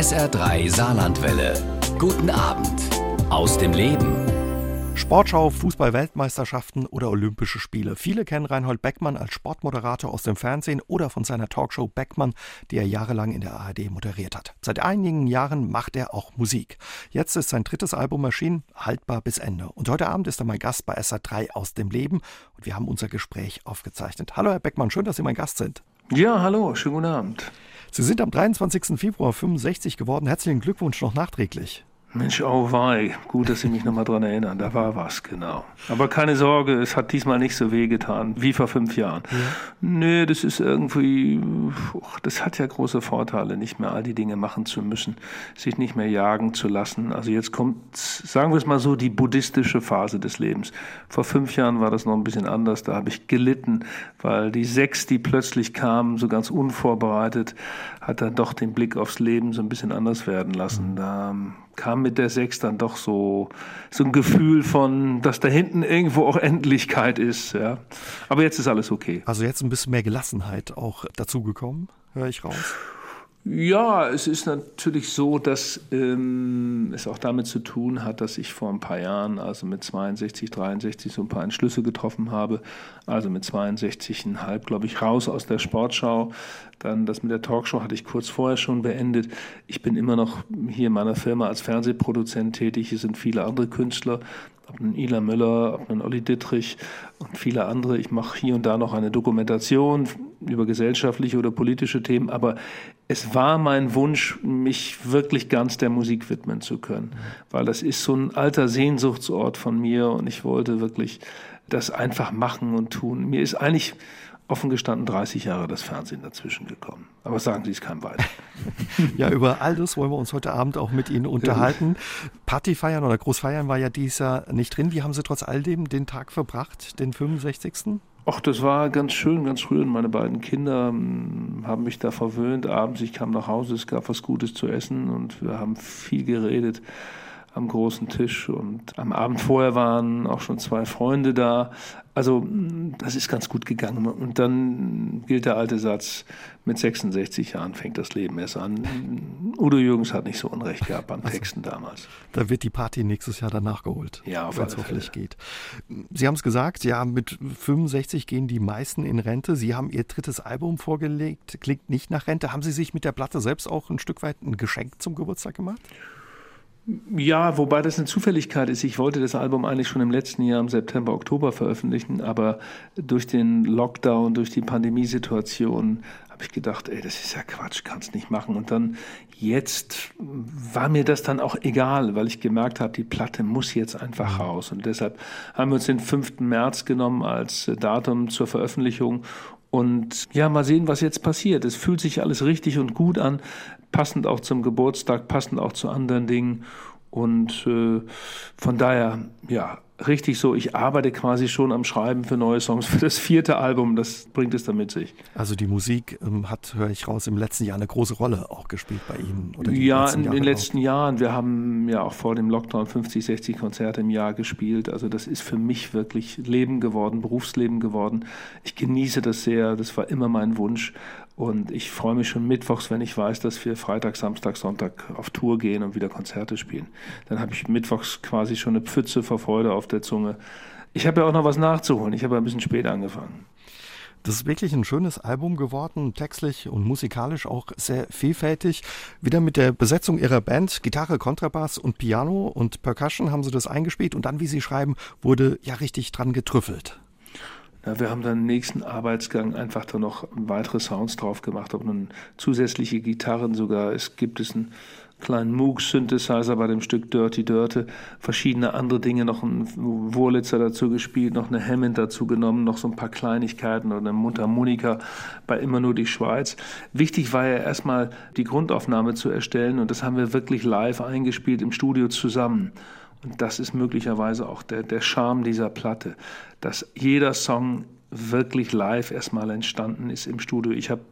SR3 Saarlandwelle. Guten Abend aus dem Leben. Sportschau, Fußball-Weltmeisterschaften oder Olympische Spiele. Viele kennen Reinhold Beckmann als Sportmoderator aus dem Fernsehen oder von seiner Talkshow Beckmann, die er jahrelang in der ARD moderiert hat. Seit einigen Jahren macht er auch Musik. Jetzt ist sein drittes Album erschienen, haltbar bis Ende. Und heute Abend ist er mein Gast bei SA3 aus dem Leben und wir haben unser Gespräch aufgezeichnet. Hallo Herr Beckmann, schön, dass Sie mein Gast sind. Ja, hallo, schönen guten Abend. Sie sind am 23. Februar 65 geworden. Herzlichen Glückwunsch noch nachträglich. Mensch, oh wei, gut, dass Sie mich nochmal dran erinnern. Da war was, genau. Aber keine Sorge, es hat diesmal nicht so wehgetan wie vor fünf Jahren. Ja. Nee, das ist irgendwie, das hat ja große Vorteile, nicht mehr all die Dinge machen zu müssen, sich nicht mehr jagen zu lassen. Also jetzt kommt, sagen wir es mal so, die buddhistische Phase des Lebens. Vor fünf Jahren war das noch ein bisschen anders. Da habe ich gelitten, weil die sechs, die plötzlich kamen, so ganz unvorbereitet, hat dann doch den Blick aufs Leben so ein bisschen anders werden lassen. Da kam mit der Sechs dann doch so, so ein Gefühl von, dass da hinten irgendwo auch Endlichkeit ist. Ja. Aber jetzt ist alles okay. Also jetzt ein bisschen mehr Gelassenheit auch dazugekommen, höre ich raus. Ja, es ist natürlich so, dass ähm, es auch damit zu tun hat, dass ich vor ein paar Jahren, also mit 62, 63, so ein paar Entschlüsse getroffen habe. Also mit 62,5, glaube ich, raus aus der Sportschau. Dann das mit der Talkshow hatte ich kurz vorher schon beendet. Ich bin immer noch hier in meiner Firma als Fernsehproduzent tätig. Hier sind viele andere Künstler ob einen Ila Müller, ob einen Olli Dittrich und viele andere. Ich mache hier und da noch eine Dokumentation über gesellschaftliche oder politische Themen, aber es war mein Wunsch, mich wirklich ganz der Musik widmen zu können, weil das ist so ein alter Sehnsuchtsort von mir und ich wollte wirklich das einfach machen und tun. Mir ist eigentlich offen gestanden 30 Jahre das Fernsehen dazwischen gekommen. Aber sagen Sie es keinem weiter. ja, über all das wollen wir uns heute Abend auch mit Ihnen unterhalten. Party feiern oder Großfeiern war ja dies Jahr nicht drin. Wie haben Sie trotz all dem den Tag verbracht, den 65.? Ach, das war ganz schön, ganz rührend. Meine beiden Kinder hm, haben mich da verwöhnt. Abends, ich kam nach Hause, es gab was Gutes zu essen und wir haben viel geredet am großen Tisch. Und am Abend vorher waren auch schon zwei Freunde da. Also das ist ganz gut gegangen. Und dann gilt der alte Satz, mit 66 Jahren fängt das Leben erst an. Udo Jürgens hat nicht so Unrecht gehabt beim also, Texten damals. Da wird die Party nächstes Jahr danach geholt. Ja, auf wenn es hoffentlich geht. Sie haben es gesagt, ja, mit 65 gehen die meisten in Rente. Sie haben Ihr drittes Album vorgelegt, klingt nicht nach Rente. Haben Sie sich mit der Platte selbst auch ein Stück weit ein Geschenk zum Geburtstag gemacht? Ja, wobei das eine Zufälligkeit ist. Ich wollte das Album eigentlich schon im letzten Jahr im September, Oktober veröffentlichen, aber durch den Lockdown, durch die Pandemiesituation habe ich gedacht, ey, das ist ja Quatsch, kannst nicht machen. Und dann jetzt war mir das dann auch egal, weil ich gemerkt habe, die Platte muss jetzt einfach raus. Und deshalb haben wir uns den 5. März genommen als Datum zur Veröffentlichung und ja, mal sehen, was jetzt passiert. Es fühlt sich alles richtig und gut an, passend auch zum Geburtstag, passend auch zu anderen Dingen. Und äh, von daher, ja, richtig so, ich arbeite quasi schon am Schreiben für neue Songs für das vierte Album. Das bringt es dann mit sich. Also die Musik ähm, hat, höre ich raus, im letzten Jahr eine große Rolle auch gespielt bei Ihnen. ja, in den letzten Jahren. Wir haben ja auch vor dem Lockdown 50, 60 Konzerte im Jahr gespielt. Also das ist für mich wirklich Leben geworden, Berufsleben geworden. Ich genieße das sehr. Das war immer mein Wunsch. Und ich freue mich schon mittwochs, wenn ich weiß, dass wir Freitag, Samstag, Sonntag auf Tour gehen und wieder Konzerte spielen. Dann habe ich mittwochs quasi schon eine Pfütze vor Freude auf der Zunge. Ich habe ja auch noch was nachzuholen. Ich habe ein bisschen spät angefangen. Das ist wirklich ein schönes Album geworden, textlich und musikalisch auch sehr vielfältig. Wieder mit der Besetzung ihrer Band, Gitarre, Kontrabass und Piano und Percussion haben sie das eingespielt und dann, wie sie schreiben, wurde ja richtig dran getrüffelt. Ja, wir haben dann im nächsten Arbeitsgang einfach da noch weitere Sounds drauf gemacht, auch nun zusätzliche Gitarren sogar. Es gibt es einen kleinen Moog-Synthesizer bei dem Stück Dirty Dirty, verschiedene andere Dinge, noch ein Wurlitzer dazu gespielt, noch eine Hammond dazu genommen, noch so ein paar Kleinigkeiten oder eine Mundharmonika bei Immer nur die Schweiz. Wichtig war ja erstmal die Grundaufnahme zu erstellen und das haben wir wirklich live eingespielt im Studio zusammen. Und das ist möglicherweise auch der, der Charme dieser Platte, dass jeder Song wirklich live erstmal entstanden ist im Studio. Ich habe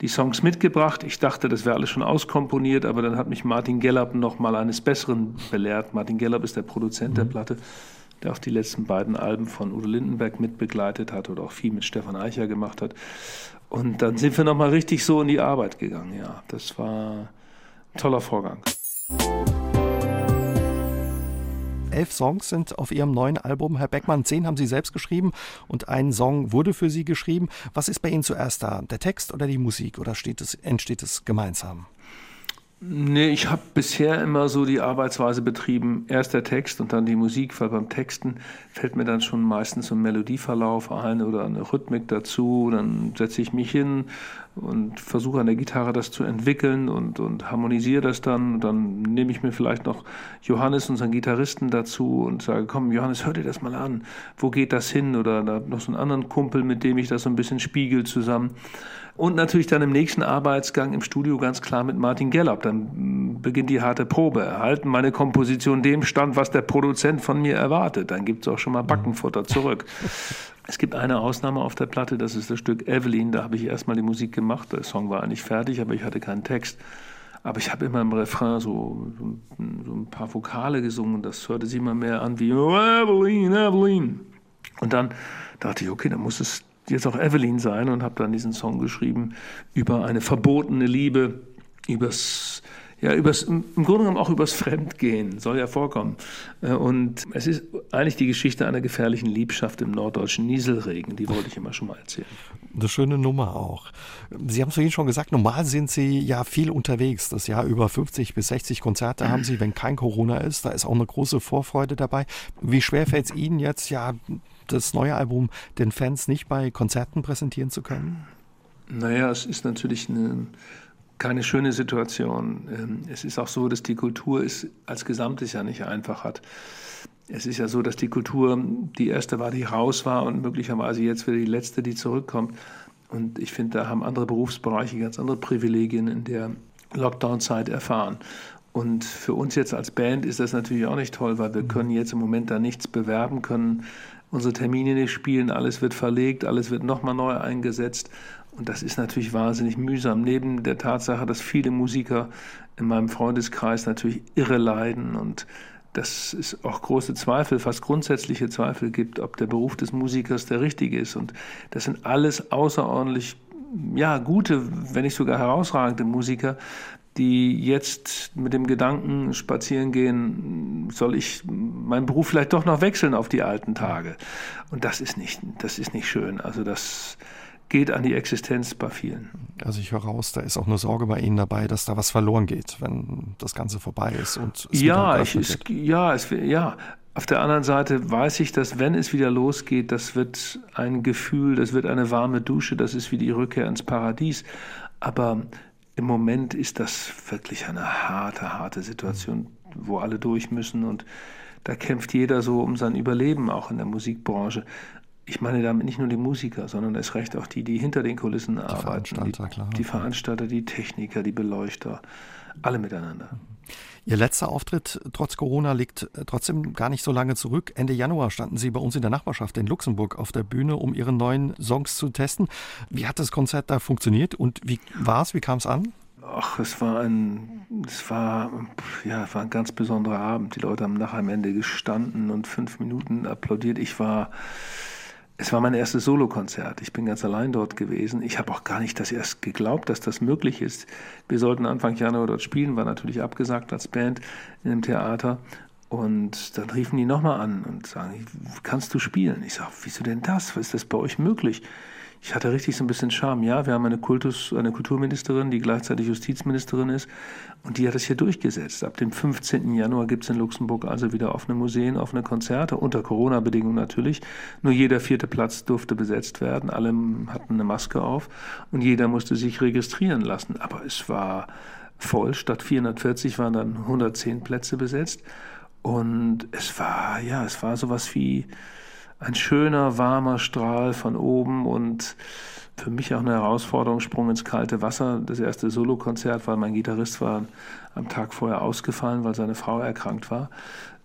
die Songs mitgebracht. Ich dachte, das wäre alles schon auskomponiert, aber dann hat mich Martin Gellab noch mal eines Besseren belehrt. Martin Gellab ist der Produzent mhm. der Platte, der auch die letzten beiden Alben von Udo Lindenberg mitbegleitet hat oder auch viel mit Stefan Eicher gemacht hat. Und dann sind wir noch mal richtig so in die Arbeit gegangen. Ja, das war toller Vorgang. Elf Songs sind auf Ihrem neuen Album, Herr Beckmann. Zehn haben Sie selbst geschrieben und ein Song wurde für Sie geschrieben. Was ist bei Ihnen zuerst da? Der Text oder die Musik oder es, entsteht es gemeinsam? Nee, ich habe bisher immer so die Arbeitsweise betrieben, erst der Text und dann die Musik, weil beim Texten fällt mir dann schon meistens ein Melodieverlauf ein oder eine Rhythmik dazu. Dann setze ich mich hin und versuche an der Gitarre das zu entwickeln und, und harmonisiere das dann. Und dann nehme ich mir vielleicht noch Johannes, unseren Gitarristen, dazu und sage, komm, Johannes, hör dir das mal an. Wo geht das hin? Oder da noch so einen anderen Kumpel, mit dem ich das so ein bisschen spiegel zusammen. Und natürlich dann im nächsten Arbeitsgang im Studio ganz klar mit Martin Gellab. Dann beginnt die harte Probe. Erhalten meine Komposition dem Stand, was der Produzent von mir erwartet. Dann gibt es auch schon mal Backenfutter zurück. Es gibt eine Ausnahme auf der Platte, das ist das Stück Evelyn. Da habe ich erstmal die Musik gemacht. Der Song war eigentlich fertig, aber ich hatte keinen Text. Aber ich habe immer im Refrain so, so, so, ein paar Vokale gesungen. Das hörte sich immer mehr an wie Evelyn, Evelyn. Und dann dachte ich, okay, dann muss es jetzt auch Evelyn sein und habe dann diesen Song geschrieben über eine verbotene Liebe, übers ja, übers, im Grunde genommen auch übers Fremdgehen, soll ja vorkommen. Äh, und es ist eigentlich die Geschichte einer gefährlichen Liebschaft im norddeutschen Nieselregen, die wollte ich immer schon mal erzählen. Eine schöne Nummer auch. Sie haben es vorhin schon gesagt, normal sind Sie ja viel unterwegs. Das Jahr über 50 bis 60 Konzerte haben Sie, wenn kein Corona ist. Da ist auch eine große Vorfreude dabei. Wie schwer fällt es Ihnen jetzt, ja, das neue Album den Fans nicht bei Konzerten präsentieren zu können? Naja, es ist natürlich eine, keine schöne Situation. Ähm, es ist auch so, dass die Kultur es als Gesamtes ja nicht einfach hat. Es ist ja so, dass die Kultur die erste war, die raus war und möglicherweise jetzt wieder die letzte, die zurückkommt. Und ich finde, da haben andere Berufsbereiche ganz andere Privilegien in der Lockdown-Zeit erfahren. Und für uns jetzt als Band ist das natürlich auch nicht toll, weil wir können jetzt im Moment da nichts bewerben, können unsere Termine nicht spielen, alles wird verlegt, alles wird nochmal neu eingesetzt. Und das ist natürlich wahnsinnig mühsam. Neben der Tatsache, dass viele Musiker in meinem Freundeskreis natürlich irre leiden und dass es auch große Zweifel, fast grundsätzliche Zweifel gibt, ob der Beruf des Musikers der richtige ist. Und das sind alles außerordentlich ja, gute, wenn nicht sogar herausragende Musiker, die jetzt mit dem Gedanken spazieren gehen, soll ich meinen Beruf vielleicht doch noch wechseln auf die alten Tage. Und das ist nicht, das ist nicht schön. Also das geht an die Existenz bei vielen. Also ich höre raus, da ist auch eine Sorge bei Ihnen dabei, dass da was verloren geht, wenn das Ganze vorbei ist und es ja, ich, es, ja, es, ja. Auf der anderen Seite weiß ich, dass wenn es wieder losgeht, das wird ein Gefühl, das wird eine warme Dusche, das ist wie die Rückkehr ins Paradies. Aber im Moment ist das wirklich eine harte, harte Situation, wo alle durch müssen und da kämpft jeder so um sein Überleben, auch in der Musikbranche. Ich meine damit nicht nur die Musiker, sondern es recht auch die, die hinter den Kulissen die arbeiten. Veranstalter, die, klar. Die Veranstalter, die Techniker, die Beleuchter, alle miteinander. Ihr letzter Auftritt trotz Corona liegt äh, trotzdem gar nicht so lange zurück. Ende Januar standen Sie bei uns in der Nachbarschaft in Luxemburg auf der Bühne, um Ihre neuen Songs zu testen. Wie hat das Konzert da funktioniert und wie war es? Wie kam es an? Ach, es war ein, es war, ja, war ein ganz besonderer Abend. Die Leute haben nach am Ende gestanden und fünf Minuten applaudiert. Ich war, es war mein erstes Solokonzert. Ich bin ganz allein dort gewesen. Ich habe auch gar nicht das erst geglaubt, dass das möglich ist. Wir sollten Anfang Januar dort spielen, war natürlich abgesagt als Band in einem Theater. Und dann riefen die nochmal an und sagen, kannst du spielen? Ich sage, wieso denn das? Was ist das bei euch möglich? Ich hatte richtig so ein bisschen Charme. Ja, wir haben eine, Kultus, eine Kulturministerin, die gleichzeitig Justizministerin ist und die hat es hier durchgesetzt. Ab dem 15. Januar gibt es in Luxemburg also wieder offene Museen, offene Konzerte, unter Corona-Bedingungen natürlich. Nur jeder vierte Platz durfte besetzt werden. Alle hatten eine Maske auf und jeder musste sich registrieren lassen. Aber es war voll. Statt 440 waren dann 110 Plätze besetzt. Und es war, ja, es war sowas wie ein schöner, warmer Strahl von oben und für mich auch eine Herausforderung, Sprung ins kalte Wasser. Das erste Solokonzert, weil mein Gitarrist war am Tag vorher ausgefallen, weil seine Frau erkrankt war.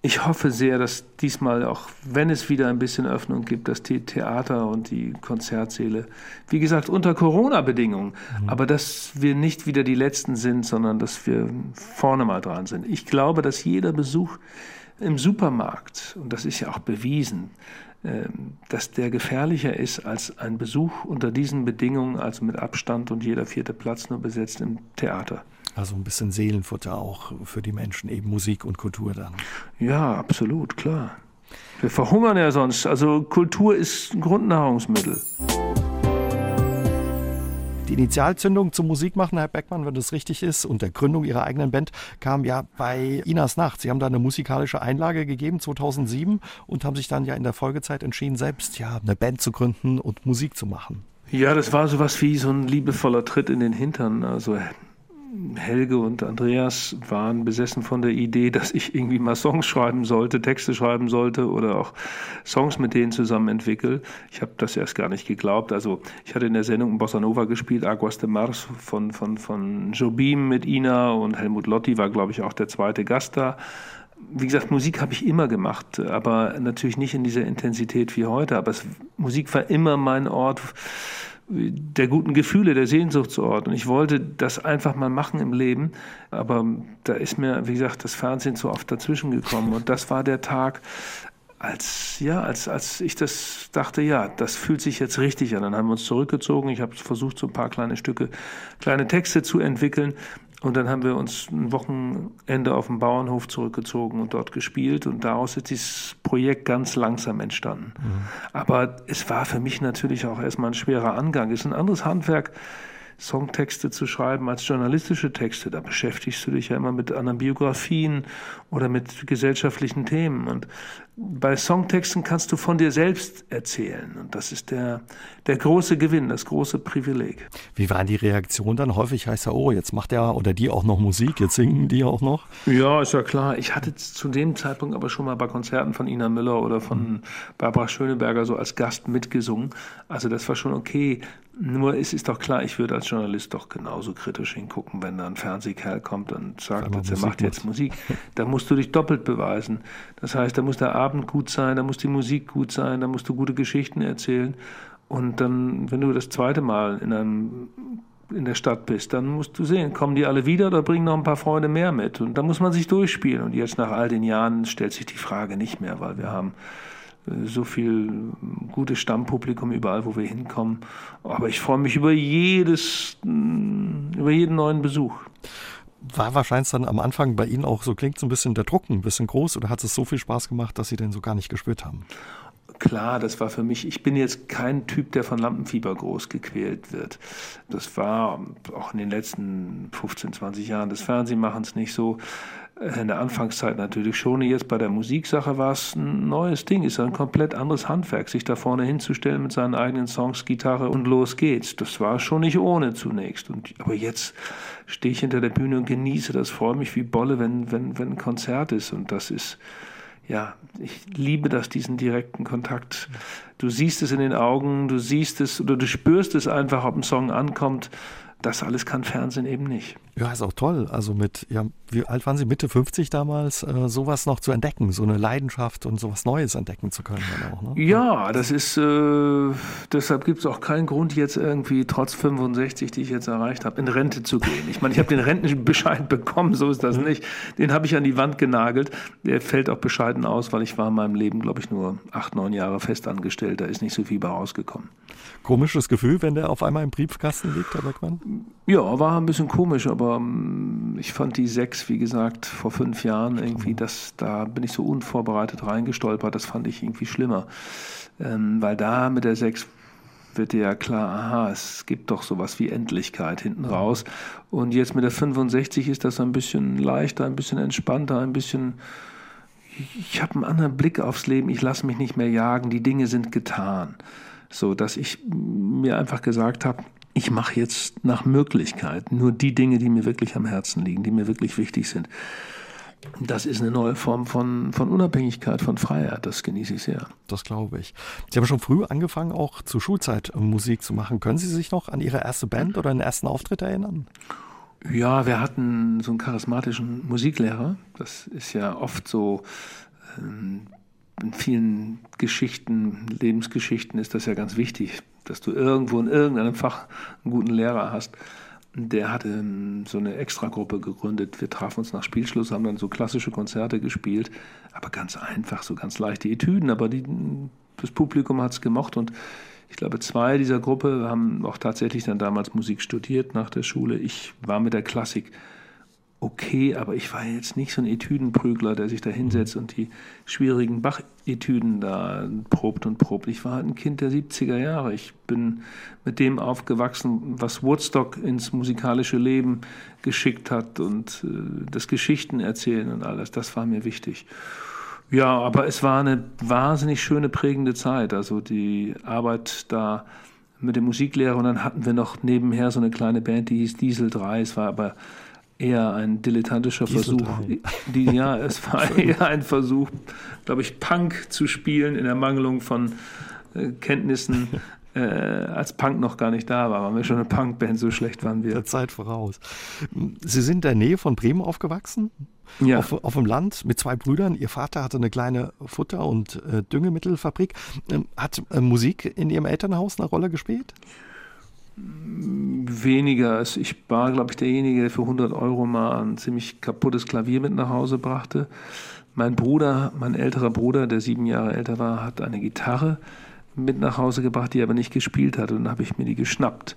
Ich hoffe sehr, dass diesmal, auch wenn es wieder ein bisschen Öffnung gibt, dass die Theater und die Konzertsäle, wie gesagt, unter Corona-Bedingungen, mhm. aber dass wir nicht wieder die Letzten sind, sondern dass wir vorne mal dran sind. Ich glaube, dass jeder Besuch im Supermarkt, und das ist ja auch bewiesen, dass der gefährlicher ist als ein Besuch unter diesen Bedingungen, also mit Abstand und jeder vierte Platz nur besetzt im Theater. Also ein bisschen Seelenfutter auch für die Menschen, eben Musik und Kultur dann. Ja, absolut, klar. Wir verhungern ja sonst. Also Kultur ist ein Grundnahrungsmittel. Initialzündung zum Musikmachen, Herr Beckmann, wenn das richtig ist, und der Gründung Ihrer eigenen Band kam ja bei Inas Nacht. Sie haben da eine musikalische Einlage gegeben 2007 und haben sich dann ja in der Folgezeit entschieden, selbst ja eine Band zu gründen und Musik zu machen. Ja, das war sowas wie so ein liebevoller Tritt in den Hintern. Also Helge und Andreas waren besessen von der Idee, dass ich irgendwie mal Songs schreiben sollte, Texte schreiben sollte oder auch Songs mit denen zusammen entwickeln. Ich habe das erst gar nicht geglaubt. Also ich hatte in der Sendung Bossa Nova gespielt, Aguas de Mars von, von, von Jobim mit Ina und Helmut Lotti war, glaube ich, auch der zweite Gast da. Wie gesagt, Musik habe ich immer gemacht, aber natürlich nicht in dieser Intensität wie heute. Aber es, Musik war immer mein Ort der guten Gefühle, der Sehnsuchtsort. Und ich wollte das einfach mal machen im Leben. Aber da ist mir, wie gesagt, das Fernsehen zu oft dazwischen gekommen. Und das war der Tag, als, ja, als, als ich das dachte, ja, das fühlt sich jetzt richtig an. Dann haben wir uns zurückgezogen. Ich habe versucht, so ein paar kleine Stücke, kleine Texte zu entwickeln. Und dann haben wir uns ein Wochenende auf dem Bauernhof zurückgezogen und dort gespielt. Und daraus ist dieses Projekt ganz langsam entstanden. Mhm. Aber es war für mich natürlich auch erstmal ein schwerer Angang. Es ist ein anderes Handwerk, Songtexte zu schreiben als journalistische Texte. Da beschäftigst du dich ja immer mit anderen Biografien oder mit gesellschaftlichen Themen. Und bei Songtexten kannst du von dir selbst erzählen. Und das ist der, der große Gewinn, das große Privileg. Wie waren die Reaktionen dann? Häufig heißt ja, oh, jetzt macht er oder die auch noch Musik, jetzt singen die auch noch. Ja, ist ja klar. Ich hatte zu dem Zeitpunkt aber schon mal bei Konzerten von Ina Müller oder von Barbara Schöneberger so als Gast mitgesungen. Also das war schon okay. Nur es ist doch klar, ich würde als Journalist doch genauso kritisch hingucken, wenn da ein Fernsehkerl kommt und sagt, er macht jetzt Musik. Da musst du dich doppelt beweisen. Das heißt, da muss der Abend gut sein, da muss die Musik gut sein, da musst du gute Geschichten erzählen. Und dann, wenn du das zweite Mal in einem in der Stadt bist, dann musst du sehen, kommen die alle wieder oder bringen noch ein paar Freunde mehr mit. Und da muss man sich durchspielen. Und jetzt nach all den Jahren stellt sich die Frage nicht mehr, weil wir haben so viel gutes Stammpublikum überall, wo wir hinkommen. Aber ich freue mich über jedes, über jeden neuen Besuch. War wahrscheinlich dann am Anfang bei Ihnen auch so klingt so ein bisschen der Druck ein bisschen groß oder hat es so viel Spaß gemacht, dass Sie den so gar nicht gespürt haben? Klar, das war für mich, ich bin jetzt kein Typ, der von Lampenfieber groß gequält wird. Das war auch in den letzten 15, 20 Jahren des Fernsehmachens nicht so. In der Anfangszeit natürlich schon. Jetzt bei der Musiksache war es ein neues Ding, ist ein komplett anderes Handwerk, sich da vorne hinzustellen mit seinen eigenen Songs, Gitarre und los geht's. Das war schon nicht ohne zunächst. Und, aber jetzt stehe ich hinter der Bühne und genieße das, freue mich wie Bolle, wenn, wenn, wenn ein Konzert ist. Und das ist, ja, ich liebe das, diesen direkten Kontakt. Du siehst es in den Augen, du siehst es oder du spürst es einfach, ob ein Song ankommt. Das alles kann Fernsehen eben nicht. Ja, ist auch toll. Also mit, ja, wie alt waren Sie? Mitte 50 damals, äh, sowas noch zu entdecken, so eine Leidenschaft und sowas Neues entdecken zu können. Auch, ne? Ja, das ist, äh, deshalb gibt es auch keinen Grund, jetzt irgendwie trotz 65, die ich jetzt erreicht habe, in Rente zu gehen. Ich meine, ich habe den Rentenbescheid bekommen, so ist das mhm. nicht. Den habe ich an die Wand genagelt. Der fällt auch bescheiden aus, weil ich war in meinem Leben, glaube ich, nur acht, neun Jahre festangestellt. Da ist nicht so viel bei rausgekommen. Komisches Gefühl, wenn der auf einmal im Briefkasten liegt, Herr Beckmann? Ja, war ein bisschen komisch, aber ähm, ich fand die sechs, wie gesagt, vor fünf Jahren irgendwie, das, da bin ich so unvorbereitet reingestolpert, das fand ich irgendwie schlimmer. Ähm, weil da mit der sechs wird dir ja klar, aha, es gibt doch sowas wie Endlichkeit hinten raus. Und jetzt mit der 65 ist das ein bisschen leichter, ein bisschen entspannter, ein bisschen ich habe einen anderen Blick aufs Leben, ich lasse mich nicht mehr jagen, die Dinge sind getan. So dass ich mir einfach gesagt habe, ich mache jetzt nach Möglichkeit nur die Dinge, die mir wirklich am Herzen liegen, die mir wirklich wichtig sind. Das ist eine neue Form von, von Unabhängigkeit, von Freiheit. Das genieße ich sehr. Das glaube ich. Sie haben schon früh angefangen, auch zur Schulzeit Musik zu machen. Können Sie sich noch an Ihre erste Band oder den ersten Auftritt erinnern? Ja, wir hatten so einen charismatischen Musiklehrer. Das ist ja oft so. Ähm, in vielen Geschichten, Lebensgeschichten ist das ja ganz wichtig dass du irgendwo in irgendeinem Fach einen guten Lehrer hast. Der hatte ähm, so eine Extragruppe gegründet. Wir trafen uns nach Spielschluss, haben dann so klassische Konzerte gespielt, aber ganz einfach, so ganz leichte Etüden. Aber die, das Publikum hat es gemocht und ich glaube, zwei dieser Gruppe haben auch tatsächlich dann damals Musik studiert nach der Schule. Ich war mit der Klassik okay, aber ich war jetzt nicht so ein Etüdenprügler, der sich da hinsetzt und die schwierigen Bach-Etüden da probt und probt. Ich war halt ein Kind der 70er Jahre. Ich bin mit dem aufgewachsen, was Woodstock ins musikalische Leben geschickt hat und äh, das Geschichten erzählen und alles. Das war mir wichtig. Ja, aber es war eine wahnsinnig schöne, prägende Zeit. Also die Arbeit da mit dem Musiklehrer und dann hatten wir noch nebenher so eine kleine Band, die hieß Diesel 3. Es war aber eher ein dilettantischer Versuch. Die, ja, es war eher ein Versuch, glaube ich, Punk zu spielen in Ermangelung von äh, Kenntnissen. Äh, als Punk noch gar nicht da war, waren wir schon eine Punkband, so schlecht waren wir. Der Zeit voraus. Sie sind in der Nähe von Bremen aufgewachsen? Ja. Auf, auf dem Land mit zwei Brüdern. Ihr Vater hatte eine kleine Futter- und äh, Düngemittelfabrik. Ähm, hat äh, Musik in Ihrem Elternhaus eine Rolle gespielt? Weniger. Ich war, glaube ich, derjenige, der für 100 Euro mal ein ziemlich kaputtes Klavier mit nach Hause brachte. Mein Bruder, mein älterer Bruder, der sieben Jahre älter war, hat eine Gitarre mit nach Hause gebracht, die er aber nicht gespielt hat. Und dann habe ich mir die geschnappt.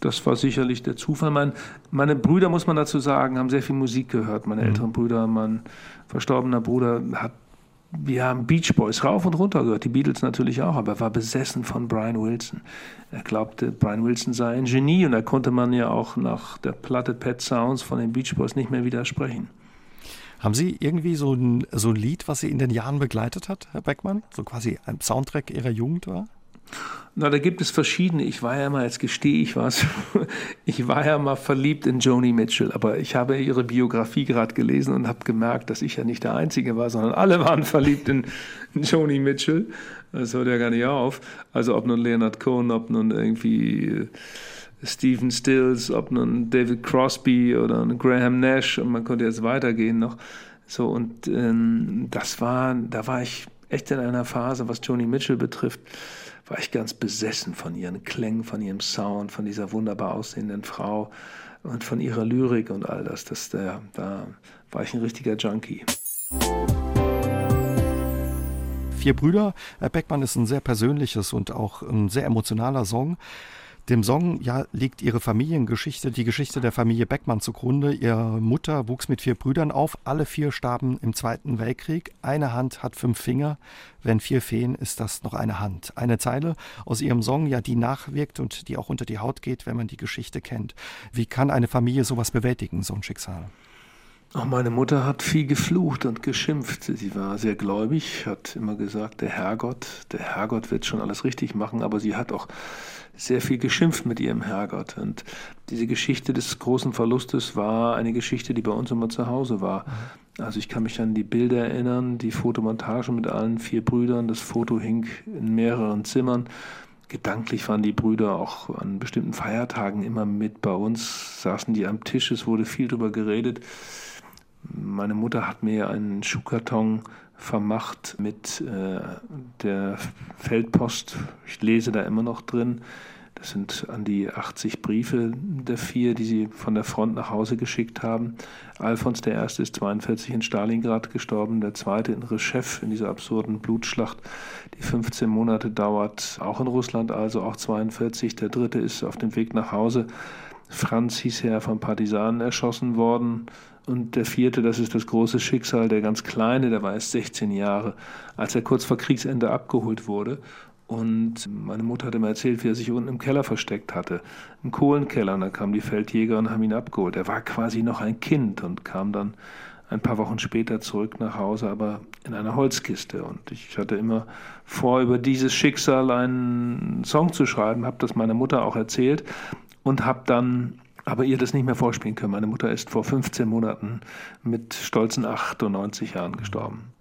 Das war sicherlich der Zufall. Mein, meine Brüder, muss man dazu sagen, haben sehr viel Musik gehört. Meine mhm. älteren Brüder, mein verstorbener Bruder hat wir haben Beach Boys rauf und runter gehört, die Beatles natürlich auch, aber er war besessen von Brian Wilson. Er glaubte, Brian Wilson sei ein Genie und da konnte man ja auch nach der Platte Pet Sounds von den Beach Boys nicht mehr widersprechen. Haben Sie irgendwie so ein, so ein Lied, was Sie in den Jahren begleitet hat, Herr Beckmann? So quasi ein Soundtrack Ihrer Jugend war? Na, da gibt es verschiedene. Ich war ja mal, jetzt gestehe ich was, ich war ja mal verliebt in Joni Mitchell, aber ich habe ihre Biografie gerade gelesen und habe gemerkt, dass ich ja nicht der Einzige war, sondern alle waren verliebt in, Joni Mitchell. Das hört ja gar nicht auf. Also ob nun Leonard Cohen, ob nun irgendwie äh, Stephen Stills, ob nun David Crosby oder Graham Nash und man konnte jetzt weitergehen noch. So und ähm, das war, da war ich echt in einer Phase, was Joni Mitchell betrifft war ich ganz besessen von ihren Klängen, von ihrem Sound, von dieser wunderbar aussehenden Frau und von ihrer Lyrik und all das. das da, da war ich ein richtiger Junkie. Vier Brüder, Herr Beckmann ist ein sehr persönliches und auch ein sehr emotionaler Song. Dem Song ja, liegt ihre Familiengeschichte, die Geschichte der Familie Beckmann zugrunde. Ihre Mutter wuchs mit vier Brüdern auf. Alle vier starben im Zweiten Weltkrieg. Eine Hand hat fünf Finger. Wenn vier fehlen, ist das noch eine Hand. Eine Zeile aus ihrem Song, ja, die nachwirkt und die auch unter die Haut geht, wenn man die Geschichte kennt. Wie kann eine Familie sowas bewältigen, so ein Schicksal? Auch meine Mutter hat viel geflucht und geschimpft. Sie war sehr gläubig, hat immer gesagt, der Herrgott, der Herrgott wird schon alles richtig machen, aber sie hat auch sehr viel geschimpft mit ihrem Herrgott. Und diese Geschichte des großen Verlustes war eine Geschichte, die bei uns immer zu Hause war. Mhm. Also ich kann mich an die Bilder erinnern, die Fotomontage mit allen vier Brüdern. Das Foto hing in mehreren Zimmern. Gedanklich waren die Brüder auch an bestimmten Feiertagen immer mit bei uns, saßen die am Tisch, es wurde viel darüber geredet. Meine Mutter hat mir einen Schuhkarton vermacht mit äh, der Feldpost. Ich lese da immer noch drin. Das sind an die 80 Briefe der vier, die sie von der Front nach Hause geschickt haben. Alfons I. ist 42 in Stalingrad gestorben, der zweite in Reschew in dieser absurden Blutschlacht, die 15 Monate dauert, auch in Russland, also auch 42. Der dritte ist auf dem Weg nach Hause. Franz hieß er von Partisanen erschossen worden. Und der vierte, das ist das große Schicksal, der ganz kleine, der war erst 16 Jahre, als er kurz vor Kriegsende abgeholt wurde. Und meine Mutter hatte mir erzählt, wie er sich unten im Keller versteckt hatte, im Kohlenkeller. Und da kamen die Feldjäger und haben ihn abgeholt. Er war quasi noch ein Kind und kam dann ein paar Wochen später zurück nach Hause, aber in einer Holzkiste. Und ich hatte immer vor, über dieses Schicksal einen Song zu schreiben, habe das meiner Mutter auch erzählt und habe dann aber ihr das nicht mehr vorspielen können. Meine Mutter ist vor 15 Monaten mit stolzen 98 Jahren gestorben.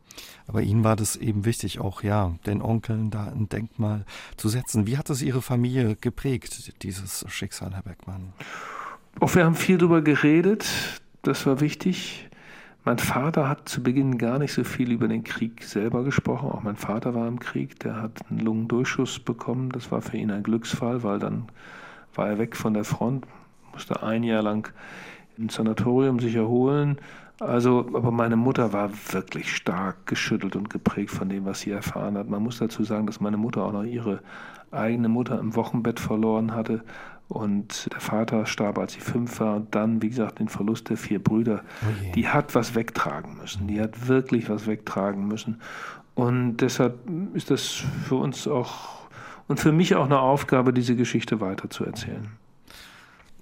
Aber Ihnen war das eben wichtig, auch ja, den Onkeln da ein Denkmal zu setzen. Wie hat es Ihre Familie geprägt, dieses Schicksal, Herr Beckmann? Auch wir haben viel darüber geredet, das war wichtig. Mein Vater hat zu Beginn gar nicht so viel über den Krieg selber gesprochen. Auch mein Vater war im Krieg, der hat einen Lungendurchschuss bekommen. Das war für ihn ein Glücksfall, weil dann war er weg von der Front musste ein Jahr lang im Sanatorium sich erholen. Also, aber meine Mutter war wirklich stark geschüttelt und geprägt von dem, was sie erfahren hat. Man muss dazu sagen, dass meine Mutter auch noch ihre eigene Mutter im Wochenbett verloren hatte Und der Vater starb, als sie fünf war. Und dann, wie gesagt, den Verlust der vier Brüder. Oh die hat was wegtragen müssen. Die hat wirklich was wegtragen müssen. Und deshalb ist das für uns auch und für mich auch eine Aufgabe, diese Geschichte weiterzuerzählen.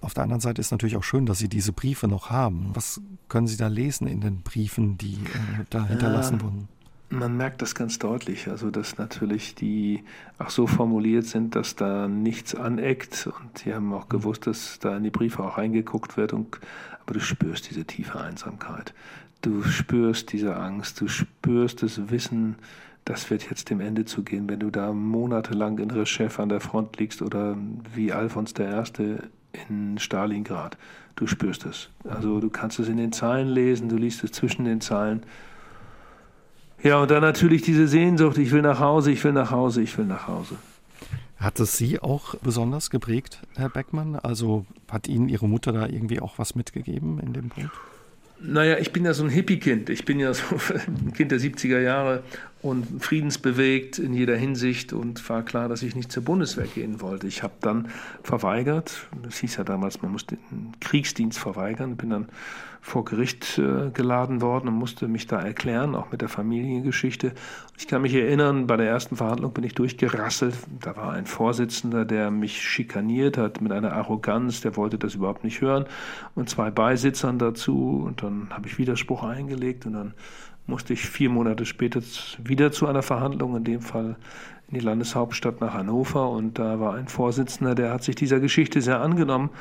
Auf der anderen Seite ist natürlich auch schön, dass Sie diese Briefe noch haben. Was können Sie da lesen in den Briefen, die äh, da hinterlassen ja, wurden? Man merkt das ganz deutlich, also dass natürlich die auch so formuliert sind, dass da nichts aneckt und sie haben auch gewusst, dass da in die Briefe auch reingeguckt wird, und, aber du spürst diese tiefe Einsamkeit, du spürst diese Angst, du spürst das Wissen, das wird jetzt dem Ende zu gehen, wenn du da monatelang in Rechev an der Front liegst oder wie Alfons I. in Stalingrad. Du spürst es. Also du kannst es in den Zeilen lesen, du liest es zwischen den Zeilen. Ja, und dann natürlich diese Sehnsucht, ich will nach Hause, ich will nach Hause, ich will nach Hause. Hat es Sie auch besonders geprägt, Herr Beckmann? Also hat Ihnen Ihre Mutter da irgendwie auch was mitgegeben in dem Punkt? Naja, ich bin ja so ein Hippie-Kind. Ich bin ja so ein Kind der 70er Jahre und friedensbewegt in jeder Hinsicht und war klar, dass ich nicht zur Bundeswehr gehen wollte. Ich habe dann verweigert, das hieß ja damals, man musste den Kriegsdienst verweigern, bin dann vor Gericht äh, geladen worden und musste mich da erklären, auch mit der Familiengeschichte. Ich kann mich erinnern, bei der ersten Verhandlung bin ich durchgerasselt. Da war ein Vorsitzender, der mich schikaniert hat mit einer Arroganz, der wollte das überhaupt nicht hören und zwei Beisitzern dazu und dann habe ich Widerspruch eingelegt und dann musste ich vier Monate später wieder zu einer Verhandlung, in dem Fall in die Landeshauptstadt nach Hannover und da war ein Vorsitzender, der hat sich dieser Geschichte sehr angenommen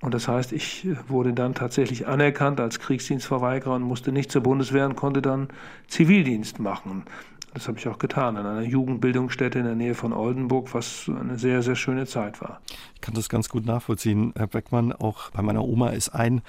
und das heißt, ich wurde dann tatsächlich anerkannt als Kriegsdienstverweigerer und musste nicht zur Bundeswehr und konnte dann Zivildienst machen. Das habe ich auch getan, an einer Jugendbildungsstätte in der Nähe von Oldenburg, was eine sehr, sehr schöne Zeit war. Ich kann das ganz gut nachvollziehen, Herr Beckmann. Auch bei meiner Oma ist ein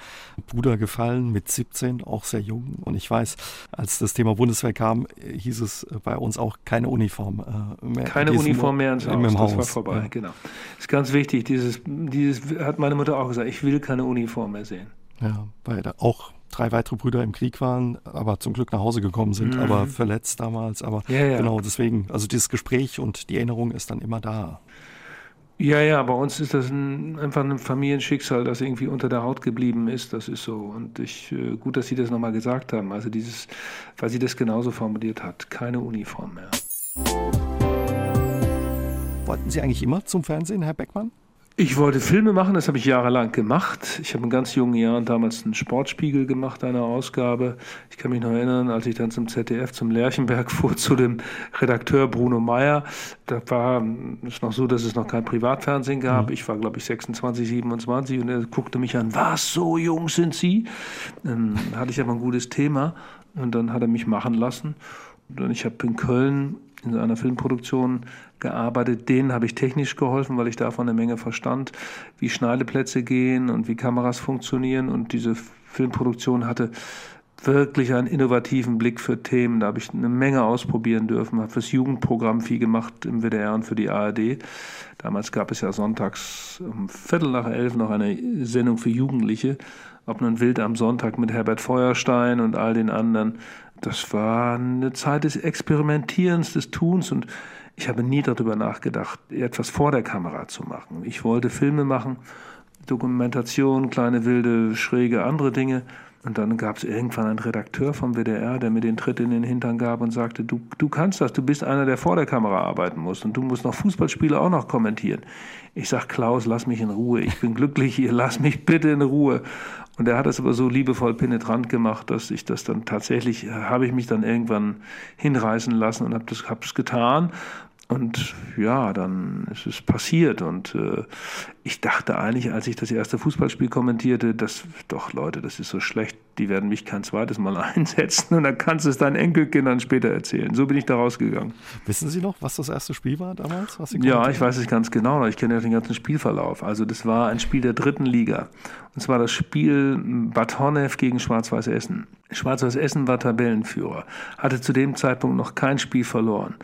Bruder gefallen mit 17, auch sehr jung. Und ich weiß, als das Thema Bundeswehr kam, hieß es bei uns auch keine Uniform äh, mehr. Keine Uniform mehr ins Haus, im Haus. das war vorbei, ja. genau. Das ist ganz wichtig, dieses, dieses hat meine Mutter auch gesagt, ich will keine Uniform mehr sehen. Ja, weil da auch drei weitere Brüder im Krieg waren, aber zum Glück nach Hause gekommen sind, mhm. aber verletzt damals. Aber ja, ja. genau deswegen, also dieses Gespräch und die Erinnerung ist dann immer da. Ja, ja, bei uns ist das ein, einfach ein Familienschicksal, das irgendwie unter der Haut geblieben ist. Das ist so. Und ich, äh, gut, dass Sie das nochmal gesagt haben. Also dieses, weil sie das genauso formuliert hat. Keine Uniform mehr. Wollten Sie eigentlich immer zum Fernsehen, Herr Beckmann? Ich wollte Filme machen, das habe ich jahrelang gemacht. Ich habe in ganz jungen Jahren damals einen Sportspiegel gemacht, eine Ausgabe. Ich kann mich noch erinnern, als ich dann zum ZDF, zum Lerchenberg fuhr, zu dem Redakteur Bruno Meyer. Da war es noch so, dass es noch kein Privatfernsehen gab. Mhm. Ich war, glaube ich, 26, 27 und er guckte mich an, was, so jung sind Sie? Dann hatte ich aber ein gutes Thema und dann hat er mich machen lassen. Und ich habe in Köln in einer Filmproduktion gearbeitet. Denen habe ich technisch geholfen, weil ich davon eine Menge verstand, wie Schneideplätze gehen und wie Kameras funktionieren. Und diese Filmproduktion hatte wirklich einen innovativen Blick für Themen. Da habe ich eine Menge ausprobieren dürfen, habe fürs Jugendprogramm viel gemacht im WDR und für die ARD. Damals gab es ja sonntags um Viertel nach elf noch eine Sendung für Jugendliche. Ob nun Wild am Sonntag mit Herbert Feuerstein und all den anderen. Das war eine Zeit des Experimentierens, des Tuns und ich habe nie darüber nachgedacht, etwas vor der Kamera zu machen. Ich wollte Filme machen, Dokumentation, kleine wilde, schräge andere Dinge. Und dann gab es irgendwann einen Redakteur vom WDR, der mir den Tritt in den Hintern gab und sagte, du, du kannst das, du bist einer, der vor der Kamera arbeiten muss und du musst noch Fußballspiele auch noch kommentieren. Ich sag, Klaus, lass mich in Ruhe, ich bin glücklich hier, lass mich bitte in Ruhe. Und er hat das aber so liebevoll penetrant gemacht, dass ich das dann tatsächlich, habe ich mich dann irgendwann hinreißen lassen und habe das hab's getan. Und ja, dann ist es passiert. Und äh, ich dachte eigentlich, als ich das erste Fußballspiel kommentierte, dass doch Leute, das ist so schlecht, die werden mich kein zweites Mal einsetzen und dann kannst du es deinen Enkelkindern später erzählen. So bin ich da rausgegangen. Wissen Sie noch, was das erste Spiel war damals? ja, ich weiß es ganz genau. Ich kenne ja den ganzen Spielverlauf. Also das war ein Spiel der dritten Liga. Und zwar das Spiel Bad Hornev gegen Schwarz-Weiß Essen. Schwarz-Weiß Essen war Tabellenführer, hatte zu dem Zeitpunkt noch kein Spiel verloren.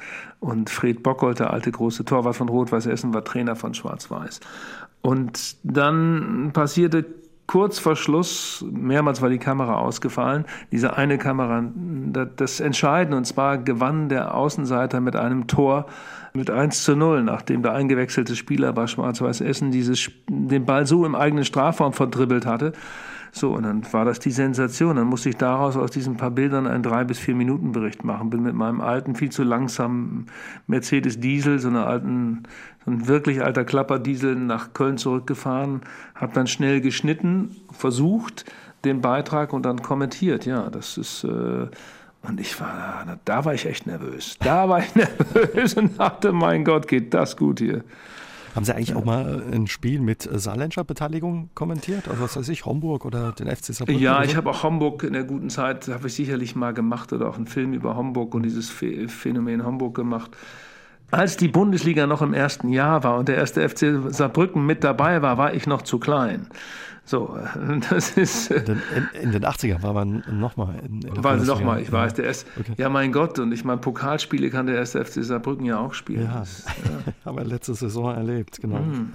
Und Fred Bockholt, der alte große Torwart von Rot-Weiß Essen, war Trainer von Schwarz-Weiß. Und dann passierte kurz vor Schluss, mehrmals war die Kamera ausgefallen, diese eine Kamera, das Entscheidende, und zwar gewann der Außenseiter mit einem Tor mit 1 zu 0, nachdem der eingewechselte Spieler bei Schwarz-Weiß Essen dieses, den Ball so im eigenen Strafraum verdribbelt hatte. So, und dann war das die Sensation. Dann musste ich daraus aus diesen paar Bildern einen drei bis vier Minuten Bericht machen. Bin mit meinem alten, viel zu langsamen Mercedes Diesel, so einer alten, so ein wirklich alter Klapperdiesel nach Köln zurückgefahren, habe dann schnell geschnitten, versucht den Beitrag und dann kommentiert. Ja, das ist äh, und ich war, da war ich echt nervös. Da war ich nervös und dachte, mein Gott, geht das gut hier. Haben Sie eigentlich auch mal ein Spiel mit saarländischer Beteiligung kommentiert? Also was weiß ich, Homburg oder den FC Saarbrücken? Ja, so? ich habe auch Homburg in der guten Zeit, habe ich sicherlich mal gemacht oder auch einen Film über Homburg und dieses Phänomen Homburg gemacht. Als die Bundesliga noch im ersten Jahr war und der erste FC Saarbrücken mit dabei war, war ich noch zu klein. So, das ist. In den, in, in den 80ern war man nochmal. War nochmal, ich weiß, der ist. Okay. Ja, mein Gott, und ich meine, Pokalspiele kann der erste FC Saarbrücken ja auch spielen. Ja, ja. haben wir letzte Saison erlebt, genau. Mm.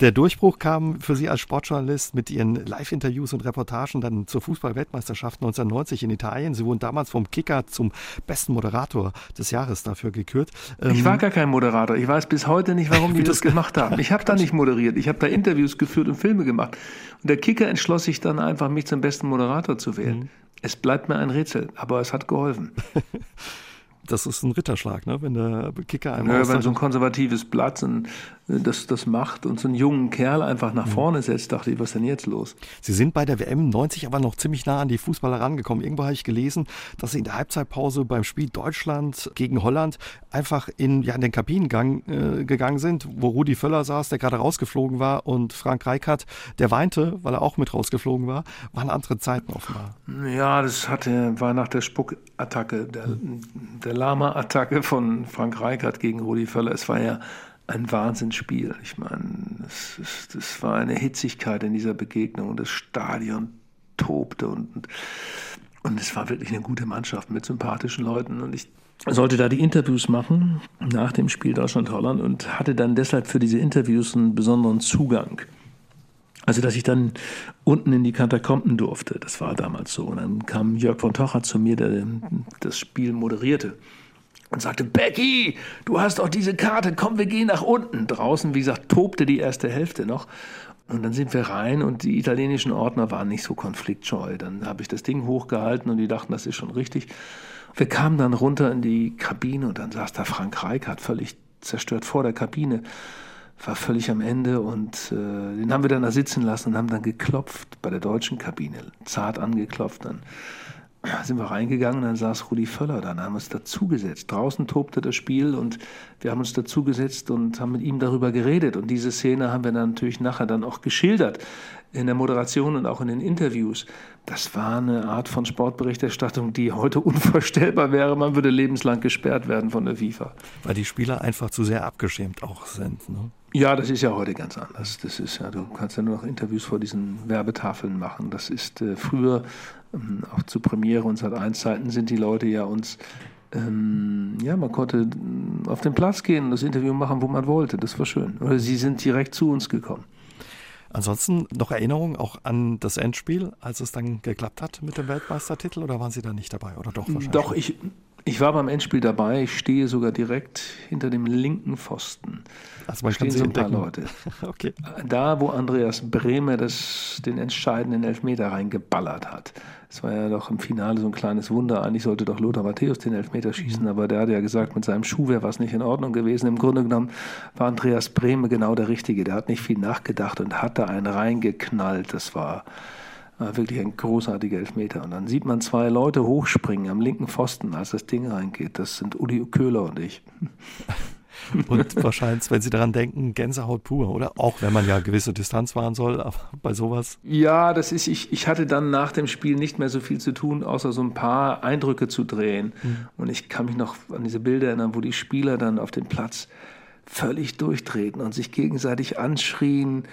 Der Durchbruch kam für Sie als Sportjournalist mit Ihren Live-Interviews und Reportagen dann zur Fußball-Weltmeisterschaft 1990 in Italien. Sie wurden damals vom Kicker zum besten Moderator des Jahres dafür gekürt. Ich war ähm, gar kein Moderator. Ich weiß bis heute nicht, warum die das gemacht haben. Ich habe da nicht moderiert. Ich habe da Interviews geführt und Filme gemacht. Und der Kicker entschloss sich dann einfach, mich zum besten Moderator zu wählen. Mhm. Es bleibt mir ein Rätsel, aber es hat geholfen. das ist ein Ritterschlag, ne? wenn der Kicker einmal. Ja, wenn so ein konservatives Blatt ein, das, das macht und so einen jungen Kerl einfach nach mhm. vorne setzt, dachte ich, was ist denn jetzt los? Sie sind bei der WM 90 aber noch ziemlich nah an die Fußballer rangekommen. Irgendwo habe ich gelesen, dass Sie in der Halbzeitpause beim Spiel Deutschland gegen Holland einfach in, ja, in den Kabinengang äh, gegangen sind, wo Rudi Völler saß, der gerade rausgeflogen war und Frank Reichardt, der weinte, weil er auch mit rausgeflogen war. Waren andere Zeiten offenbar. Ja, das hatte, war nach der Spuckattacke, der, der der Lama-Attacke von Frank Reichardt gegen Rudi Völler, es war ja ein Wahnsinnsspiel. Ich meine, das war eine Hitzigkeit in dieser Begegnung und das Stadion tobte und, und es war wirklich eine gute Mannschaft mit sympathischen Leuten und ich sollte da die Interviews machen nach dem Spiel Deutschland-Holland und hatte dann deshalb für diese Interviews einen besonderen Zugang. Also, dass ich dann unten in die Katakomben durfte, das war damals so. Und dann kam Jörg von Tocher zu mir, der das Spiel moderierte und sagte, Becky, du hast doch diese Karte, komm, wir gehen nach unten. Draußen, wie gesagt, tobte die erste Hälfte noch. Und dann sind wir rein und die italienischen Ordner waren nicht so konfliktscheu. Dann habe ich das Ding hochgehalten und die dachten, das ist schon richtig. Wir kamen dann runter in die Kabine und dann saß da Frank Reichardt völlig zerstört vor der Kabine war völlig am Ende und äh, den haben wir dann da sitzen lassen und haben dann geklopft bei der deutschen Kabine, zart angeklopft. Dann sind wir reingegangen dann saß Rudi Völler da, haben uns dazugesetzt. Draußen tobte das Spiel und wir haben uns dazugesetzt und haben mit ihm darüber geredet. Und diese Szene haben wir dann natürlich nachher dann auch geschildert in der Moderation und auch in den Interviews. Das war eine Art von Sportberichterstattung, die heute unvorstellbar wäre. Man würde lebenslang gesperrt werden von der FIFA. Weil die Spieler einfach zu sehr abgeschämt auch sind. Ne? Ja, das ist ja heute ganz anders. Das ist ja, du kannst ja nur noch Interviews vor diesen Werbetafeln machen. Das ist äh, früher, ähm, auch zu Premiere und seit 1 Zeiten sind die Leute ja uns ähm, ja, man konnte äh, auf den Platz gehen und das Interview machen, wo man wollte. Das war schön. Oder sie sind direkt zu uns gekommen. Ansonsten noch Erinnerungen auch an das Endspiel, als es dann geklappt hat mit dem Weltmeistertitel oder waren Sie da nicht dabei? Oder doch wahrscheinlich? Doch, ich, ich war beim Endspiel dabei. Ich stehe sogar direkt hinter dem linken Pfosten. Also man stehen so ein paar Leute. okay. Da, wo Andreas Bremer das, den entscheidenden Elfmeter reingeballert hat. Es war ja doch im Finale so ein kleines Wunder. Eigentlich sollte doch Lothar Matthäus den Elfmeter schießen, aber der hat ja gesagt, mit seinem Schuh wäre was nicht in Ordnung gewesen. Im Grunde genommen war Andreas Bremer genau der Richtige. Der hat nicht viel nachgedacht und hat da einen reingeknallt. Das war wirklich ein großartiger Elfmeter. Und dann sieht man zwei Leute hochspringen am linken Pfosten, als das Ding reingeht. Das sind Uli Köhler und ich. Und wahrscheinlich, wenn Sie daran denken, Gänsehaut pur, oder? Auch wenn man ja gewisse Distanz wahren soll, aber bei sowas. Ja, das ist, ich, ich hatte dann nach dem Spiel nicht mehr so viel zu tun, außer so ein paar Eindrücke zu drehen. Mhm. Und ich kann mich noch an diese Bilder erinnern, wo die Spieler dann auf den Platz völlig durchtreten und sich gegenseitig anschrien,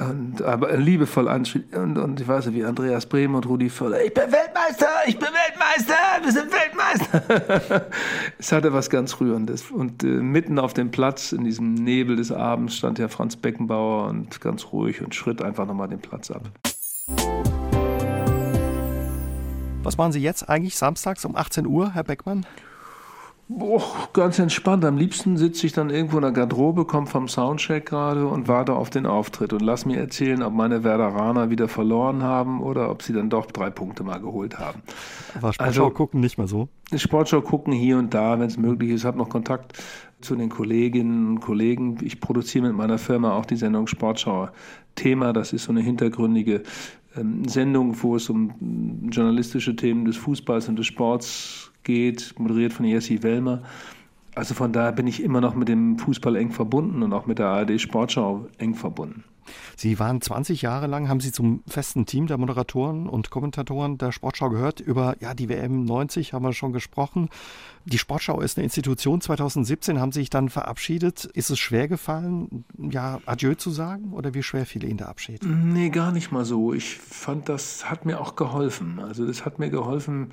und, aber liebevoll anschrieb. Und, und ich weiß nicht, wie Andreas Brehm und Rudi Völler. Ich bin Weltmeister, ich bin Weltmeister, wir sind Weltmeister. es hatte was ganz Rührendes. Und äh, mitten auf dem Platz, in diesem Nebel des Abends, stand ja Franz Beckenbauer und ganz ruhig und schritt einfach nochmal den Platz ab. Was machen Sie jetzt eigentlich samstags um 18 Uhr, Herr Beckmann? Boah, ganz entspannt. Am liebsten sitze ich dann irgendwo in der Garderobe, komme vom Soundcheck gerade und warte auf den Auftritt und lass mir erzählen, ob meine Werderaner wieder verloren haben oder ob sie dann doch drei Punkte mal geholt haben. Aber Sportschau also, gucken nicht mehr so? Sportschau gucken hier und da, wenn es möglich ist. Ich habe noch Kontakt zu den Kolleginnen und Kollegen. Ich produziere mit meiner Firma auch die Sendung Sportschau Thema. Das ist so eine hintergründige ähm, Sendung, wo es um journalistische Themen des Fußballs und des Sports geht, moderiert von Jessi Wellmer. Also von daher bin ich immer noch mit dem Fußball eng verbunden und auch mit der ARD Sportschau eng verbunden. Sie waren 20 Jahre lang, haben Sie zum festen Team der Moderatoren und Kommentatoren der Sportschau gehört. Über ja, die WM 90 haben wir schon gesprochen. Die Sportschau ist eine Institution. 2017 haben Sie sich dann verabschiedet. Ist es schwer gefallen, ja, Adieu zu sagen? Oder wie schwer fiel Ihnen der Abschied? Nee, gar nicht mal so. Ich fand, das hat mir auch geholfen. Also, das hat mir geholfen,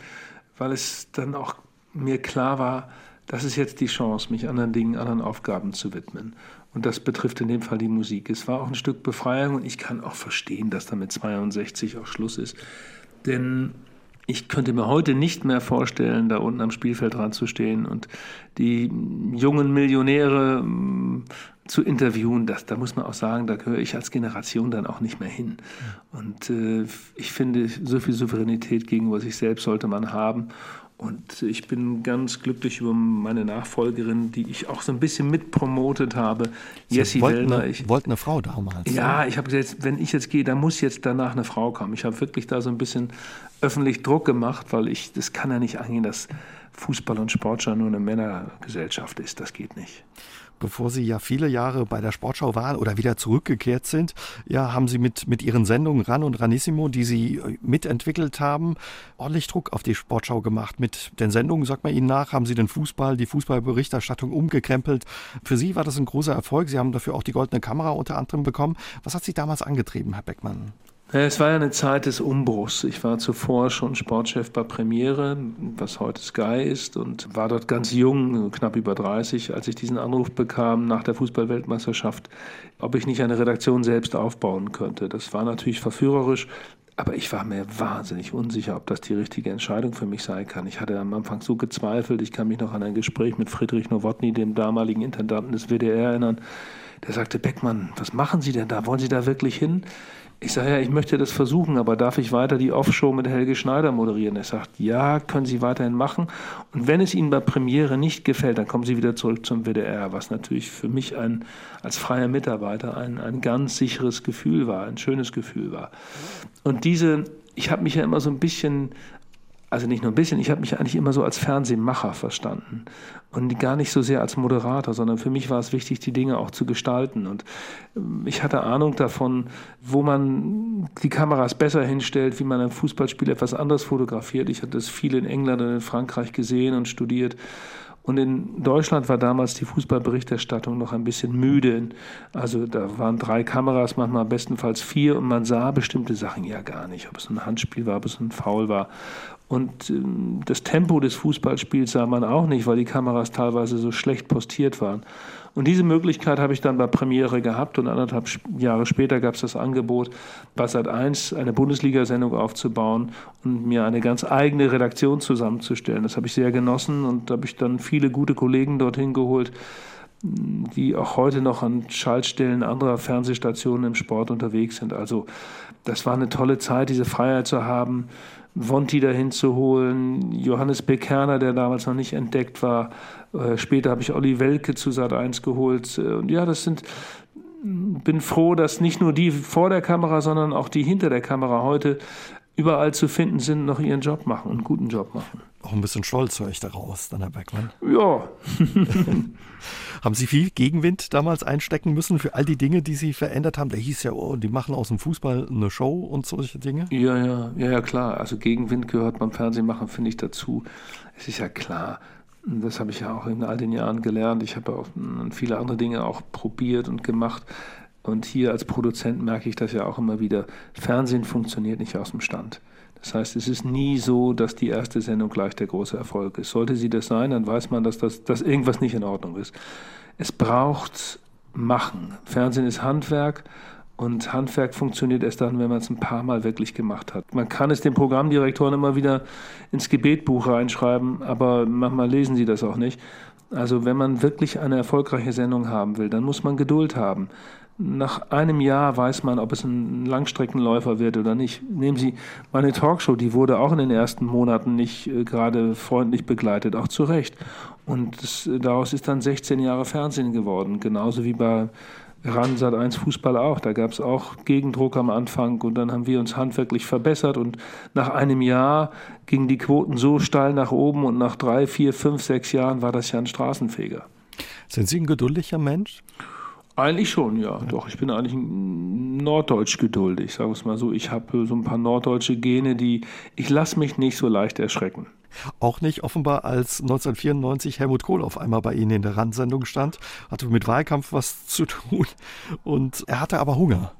weil es dann auch mir klar war, das ist jetzt die Chance, mich anderen Dingen, anderen Aufgaben zu widmen. Und das betrifft in dem Fall die Musik. Es war auch ein Stück Befreiung und ich kann auch verstehen, dass da mit 62 auch Schluss ist. Denn ich könnte mir heute nicht mehr vorstellen, da unten am Spielfeld dran zu stehen und die jungen Millionäre mm, zu interviewen. Das, da muss man auch sagen, da gehöre ich als Generation dann auch nicht mehr hin. Und äh, ich finde, so viel Souveränität gegenüber sich selbst sollte man haben. Und ich bin ganz glücklich über meine Nachfolgerin, die ich auch so ein bisschen mitpromotet habe, Jessie Wellner. Ich wollte eine Frau damals. Ja, ich habe gesagt, wenn ich jetzt gehe, dann muss jetzt danach eine Frau kommen. Ich habe wirklich da so ein bisschen öffentlich Druck gemacht, weil ich, das kann ja nicht angehen, dass Fußball und Sportschau nur eine Männergesellschaft ist. Das geht nicht bevor Sie ja viele Jahre bei der Sportschau waren oder wieder zurückgekehrt sind, ja, haben Sie mit, mit Ihren Sendungen Ran und Ranissimo, die Sie äh, mitentwickelt haben, ordentlich Druck auf die Sportschau gemacht. Mit den Sendungen, sagt man Ihnen nach, haben Sie den Fußball, die Fußballberichterstattung umgekrempelt. Für Sie war das ein großer Erfolg. Sie haben dafür auch die Goldene Kamera unter anderem bekommen. Was hat Sie damals angetrieben, Herr Beckmann? Es war ja eine Zeit des Umbruchs. Ich war zuvor schon Sportchef bei Premiere, was heute Sky ist, und war dort ganz jung, knapp über 30, als ich diesen Anruf bekam nach der Fußballweltmeisterschaft, ob ich nicht eine Redaktion selbst aufbauen könnte. Das war natürlich verführerisch, aber ich war mir wahnsinnig unsicher, ob das die richtige Entscheidung für mich sein kann. Ich hatte am Anfang so gezweifelt. Ich kann mich noch an ein Gespräch mit Friedrich Nowotny, dem damaligen Intendanten des WDR, erinnern. Der sagte, Beckmann, was machen Sie denn da? Wollen Sie da wirklich hin? Ich sage ja, ich möchte das versuchen, aber darf ich weiter die Offshow mit Helge Schneider moderieren? Er sagt, ja, können Sie weiterhin machen. Und wenn es Ihnen bei Premiere nicht gefällt, dann kommen Sie wieder zurück zum WDR, was natürlich für mich ein, als freier Mitarbeiter ein, ein ganz sicheres Gefühl war, ein schönes Gefühl war. Und diese, ich habe mich ja immer so ein bisschen also nicht nur ein bisschen, ich habe mich eigentlich immer so als Fernsehmacher verstanden und gar nicht so sehr als Moderator, sondern für mich war es wichtig, die Dinge auch zu gestalten. Und ähm, ich hatte Ahnung davon, wo man die Kameras besser hinstellt, wie man ein Fußballspiel etwas anders fotografiert. Ich hatte das viel in England und in Frankreich gesehen und studiert. Und in Deutschland war damals die Fußballberichterstattung noch ein bisschen müde. Also da waren drei Kameras, manchmal bestenfalls vier, und man sah bestimmte Sachen ja gar nicht, ob es ein Handspiel war, ob es ein Foul war. Und ähm, das Tempo des Fußballspiels sah man auch nicht, weil die Kameras teilweise so schlecht postiert waren. Und diese Möglichkeit habe ich dann bei Premiere gehabt und anderthalb Jahre später gab es das Angebot, bei Sat1 eine Bundesliga-Sendung aufzubauen und mir eine ganz eigene Redaktion zusammenzustellen. Das habe ich sehr genossen und habe ich dann viele gute Kollegen dorthin geholt, die auch heute noch an Schaltstellen anderer Fernsehstationen im Sport unterwegs sind. Also das war eine tolle Zeit, diese Freiheit zu haben, Vonti dahin zu holen, Johannes Bekerner, der damals noch nicht entdeckt war. Äh, später habe ich Olli Welke zu Sat 1 geholt. Und ja, das sind, bin froh, dass nicht nur die vor der Kamera, sondern auch die hinter der Kamera heute überall zu finden sind, noch ihren Job machen und einen guten Job machen. Auch ein bisschen stolz höre ich daraus, dann Herr Beckmann. Ja. haben Sie viel Gegenwind damals einstecken müssen für all die Dinge, die Sie verändert haben? Der hieß ja, oh, die machen aus dem Fußball eine Show und solche Dinge. Ja, ja, ja, ja, klar. Also Gegenwind gehört beim Fernsehmachen, finde ich, dazu. Es ist ja klar. Das habe ich ja auch in all den Jahren gelernt. Ich habe auch viele andere Dinge auch probiert und gemacht. Und hier als Produzent merke ich das ja auch immer wieder. Fernsehen funktioniert nicht aus dem Stand. Das heißt, es ist nie so, dass die erste Sendung gleich der große Erfolg ist. Sollte sie das sein, dann weiß man, dass, das, dass irgendwas nicht in Ordnung ist. Es braucht Machen. Fernsehen ist Handwerk Und Handwerk funktioniert erst dann, wenn man es ein paar Mal wirklich gemacht hat. Man kann es den Programmdirektoren immer wieder ins Gebetbuch reinschreiben, aber manchmal lesen sie das auch nicht. Also wenn man wirklich eine erfolgreiche Sendung haben will, dann muss man Geduld haben. Nach einem Jahr weiß man, ob es ein Langstreckenläufer wird oder nicht. Nehmen Sie meine Talkshow, die wurde auch in den ersten Monaten nicht äh, gerade freundlich begleitet, auch zu Recht. Und das, daraus ist dann 16 Jahre Fernsehen geworden, genauso wie bei RAN Sat 1 Fußball auch. Da gab es auch Gegendruck am Anfang und dann haben wir uns handwerklich verbessert und nach einem Jahr gingen die Quoten so steil nach oben und nach drei, vier, fünf, sechs Jahren war das ja ein Straßenfeger. Sind Sie ein geduldiger Mensch? Eigentlich schon, ja. Doch, ich bin eigentlich norddeutsch geduldig, sagen wir es mal so. Ich habe so ein paar norddeutsche Gene, die ich lasse mich nicht so leicht erschrecken. Auch nicht offenbar, als 1994 Helmut Kohl auf einmal bei Ihnen in der Randsendung stand, hatte mit Wahlkampf was zu tun und er hatte aber Hunger.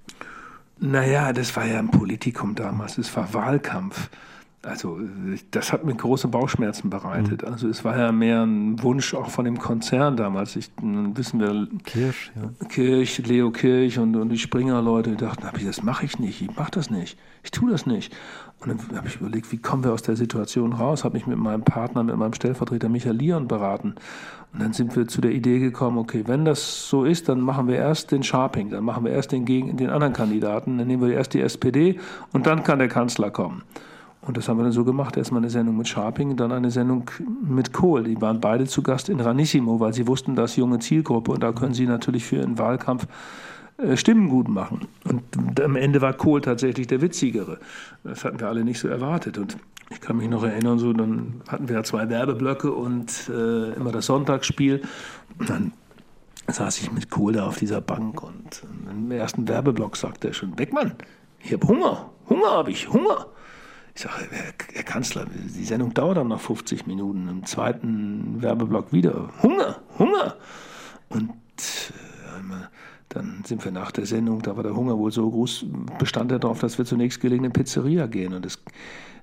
Naja, das war ja ein Politikum damals, es war Wahlkampf. Also das hat mir große Bauchschmerzen bereitet. Mhm. Also es war ja mehr ein Wunsch auch von dem Konzern damals. Ich, wissen wir, Kirch, ja. Kirch, Leo Kirch und, und die Springer-Leute dachten, das mache ich nicht, ich mache das nicht, ich tue das nicht. Und dann habe ich überlegt, wie kommen wir aus der Situation raus? Habe mich mit meinem Partner, mit meinem Stellvertreter Michael Lion beraten. Und dann sind wir zu der Idee gekommen, okay, wenn das so ist, dann machen wir erst den Sharping, dann machen wir erst den, gegen, den anderen Kandidaten, dann nehmen wir erst die SPD und dann kann der Kanzler kommen. Und das haben wir dann so gemacht. Erstmal eine Sendung mit Sharping, dann eine Sendung mit Kohl. Die waren beide zu Gast in Ranissimo, weil sie wussten, dass junge Zielgruppe und da können sie natürlich für einen Wahlkampf äh, Stimmen gut machen. Und am Ende war Kohl tatsächlich der Witzigere. Das hatten wir alle nicht so erwartet. Und ich kann mich noch erinnern, so dann hatten wir ja zwei Werbeblöcke und äh, immer das Sonntagsspiel. Und dann saß ich mit Kohl da auf dieser Bank und im ersten Werbeblock sagte er schon, Beckmann, ich habe Hunger, Hunger habe ich, Hunger. Ich sage, Herr, Kanzler, die Sendung dauert dann noch 50 Minuten. Im zweiten Werbeblock wieder. Hunger, Hunger. Und äh, dann sind wir nach der Sendung, da war der Hunger wohl so groß, bestand er darauf, dass wir zur nächstgelegenen Pizzeria gehen. Und das,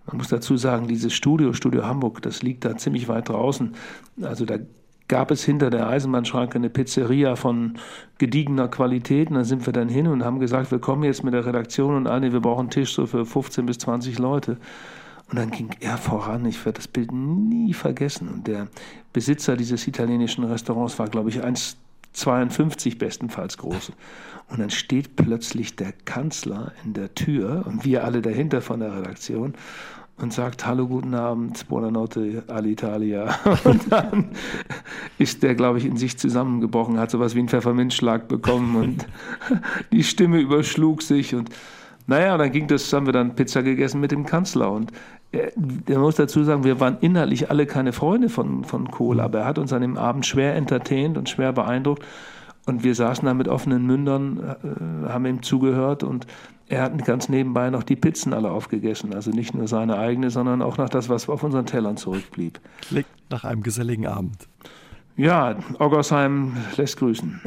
man muss dazu sagen, dieses Studio, Studio Hamburg, das liegt da ziemlich weit draußen. Also da gab es hinter der Eisenbahnschranke eine Pizzeria von gediegener Qualität. Und da sind wir dann hin und haben gesagt, wir kommen jetzt mit der Redaktion und alle, wir brauchen einen Tisch so für 15 bis 20 Leute. Und dann ging er voran. Ich werde das Bild nie vergessen. Und der Besitzer dieses italienischen Restaurants war, glaube ich, 1,52 bestenfalls groß. Und dann steht plötzlich der Kanzler in der Tür und wir alle dahinter von der Redaktion und sagt Hallo, guten Abend, Buonanotte all'Italia. Und dann ist der, glaube ich, in sich zusammengebrochen, hat sowas wie einen Pfefferminzschlag bekommen und die Stimme überschlug sich und naja, dann ging das, haben wir dann Pizza gegessen mit dem Kanzler und er, er muss dazu sagen, wir waren inhaltlich alle keine Freunde von, von Kohl, aber er hat uns an dem Abend schwer entertaint und schwer beeindruckt und wir saßen da mit offenen Mündern, äh, haben ihm zugehört und er hat ganz nebenbei noch die Pizzen alle aufgegessen. Also nicht nur seine eigene, sondern auch noch das, was auf unseren Tellern zurückblieb. Klingt nach einem geselligen Abend. Ja, Oggersheim lässt grüßen.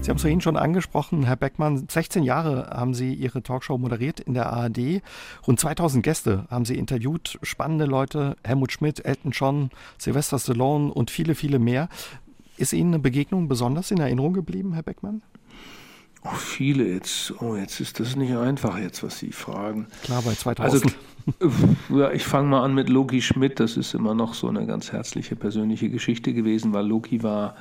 Sie haben es vorhin schon angesprochen, Herr Beckmann. 16 Jahre haben Sie Ihre Talkshow moderiert in der ARD. Rund 2000 Gäste haben Sie interviewt. Spannende Leute. Helmut Schmidt, Elton John, Sylvester Stallone und viele, viele mehr. Ist Ihnen eine Begegnung besonders in Erinnerung geblieben, Herr Beckmann? Oh, viele jetzt. Oh, jetzt ist das nicht einfach jetzt, was Sie fragen. Klar, bei 2000. Also, ja, ich fange mal an mit Loki Schmidt. Das ist immer noch so eine ganz herzliche persönliche Geschichte gewesen, weil Loki war,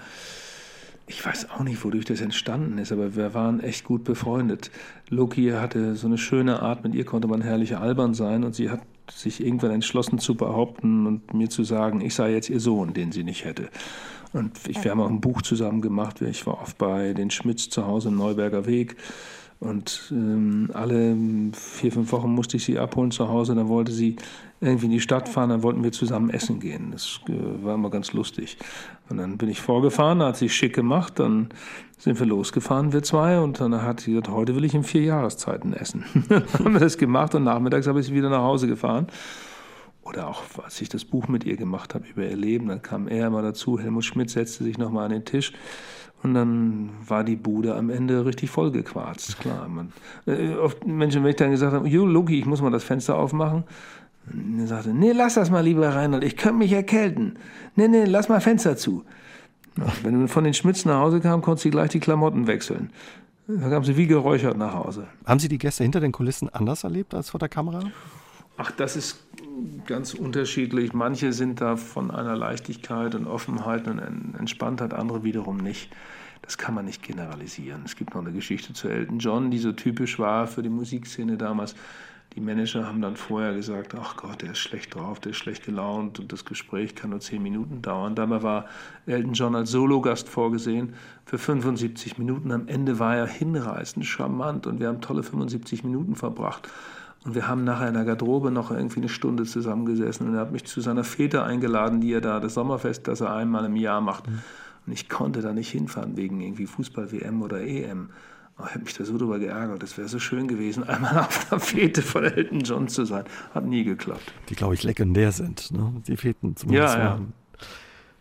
ich weiß auch nicht, wodurch das entstanden ist, aber wir waren echt gut befreundet. Loki hatte so eine schöne Art, mit ihr konnte man herrlich albern sein und sie hat sich irgendwann entschlossen zu behaupten und mir zu sagen, ich sei jetzt ihr Sohn, den sie nicht hätte. Und ich, wir haben auch ein Buch zusammen gemacht. Ich war oft bei den Schmitz zu Hause im Neuberger Weg. Und ähm, alle vier, fünf Wochen musste ich sie abholen zu Hause. Dann wollte sie irgendwie in die Stadt fahren, dann wollten wir zusammen essen gehen. Das äh, war immer ganz lustig. Und dann bin ich vorgefahren, hat sie schick gemacht, dann sind wir losgefahren, wir zwei, und dann hat sie gesagt, heute will ich in vier Jahreszeiten essen. dann haben wir das gemacht und nachmittags habe ich sie wieder nach Hause gefahren. Oder auch, als ich das Buch mit ihr gemacht habe über ihr Leben, dann kam er immer dazu, Helmut Schmidt setzte sich nochmal an den Tisch und dann war die Bude am Ende richtig vollgequarzt. Klar, man, äh, oft Menschen, wenn ich dann gesagt habe, Jo, Loki, ich muss mal das Fenster aufmachen, er sagte, nee, lass das mal lieber Reinhold, ich könnte mich erkälten. Nee, nee, lass mal Fenster zu. Wenn du von den Schmitz nach Hause kam, konntest du gleich die Klamotten wechseln. Da kamen sie wie geräuchert nach Hause. Haben Sie die Gäste hinter den Kulissen anders erlebt als vor der Kamera? Ach, das ist ganz unterschiedlich. Manche sind da von einer Leichtigkeit und Offenheit und Entspanntheit, andere wiederum nicht. Das kann man nicht generalisieren. Es gibt noch eine Geschichte zu Elton John, die so typisch war für die Musikszene damals. Die Manager haben dann vorher gesagt, ach Gott, der ist schlecht drauf, der ist schlecht gelaunt und das Gespräch kann nur zehn Minuten dauern. Dabei war Elton John als Sologast vorgesehen für 75 Minuten. Am Ende war er hinreißend, charmant und wir haben tolle 75 Minuten verbracht. Und wir haben nachher in der Garderobe noch irgendwie eine Stunde zusammengesessen und er hat mich zu seiner Fete eingeladen, die er da, das Sommerfest, das er einmal im Jahr macht. Mhm. Und ich konnte da nicht hinfahren wegen irgendwie Fußball-WM oder EM. Oh, ich habe mich da so drüber geärgert. Es wäre so schön gewesen, einmal auf der Fete von Elton John zu sein. Hat nie geklappt. Die, glaube ich, legendär sind, ne? die Feten zumindest. Ja, ja.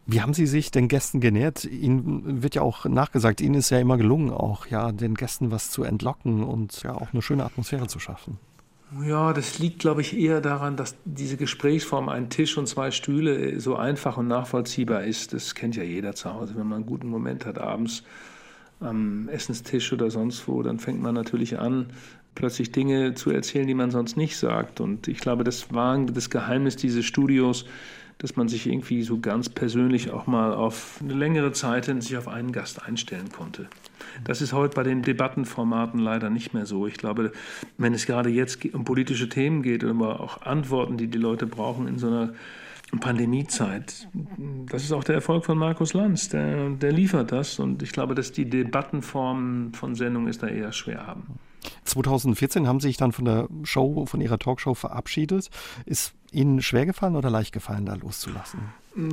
Wie haben Sie sich den Gästen genährt? Ihnen wird ja auch nachgesagt, Ihnen ist ja immer gelungen, auch ja den Gästen was zu entlocken und ja auch eine schöne Atmosphäre zu schaffen. Ja, das liegt, glaube ich, eher daran, dass diese Gesprächsform, ein Tisch und zwei Stühle, so einfach und nachvollziehbar ist. Das kennt ja jeder zu Hause. Wenn man einen guten Moment hat abends, am Essenstisch oder sonst wo, dann fängt man natürlich an, plötzlich Dinge zu erzählen, die man sonst nicht sagt. Und ich glaube, das war das Geheimnis dieses Studios, dass man sich irgendwie so ganz persönlich auch mal auf eine längere Zeit hin sich auf einen Gast einstellen konnte. Das ist heute bei den Debattenformaten leider nicht mehr so. Ich glaube, wenn es gerade jetzt um politische Themen geht, aber auch Antworten, die die Leute brauchen in so einer Pandemiezeit. Das ist auch der Erfolg von Markus Lanz. Der, der liefert das und ich glaube, dass die Debattenform von Sendungen ist da eher schwer haben. 2014 haben Sie sich dann von der Show, von Ihrer Talkshow verabschiedet. Ist Ihnen schwer gefallen oder leicht gefallen, da loszulassen?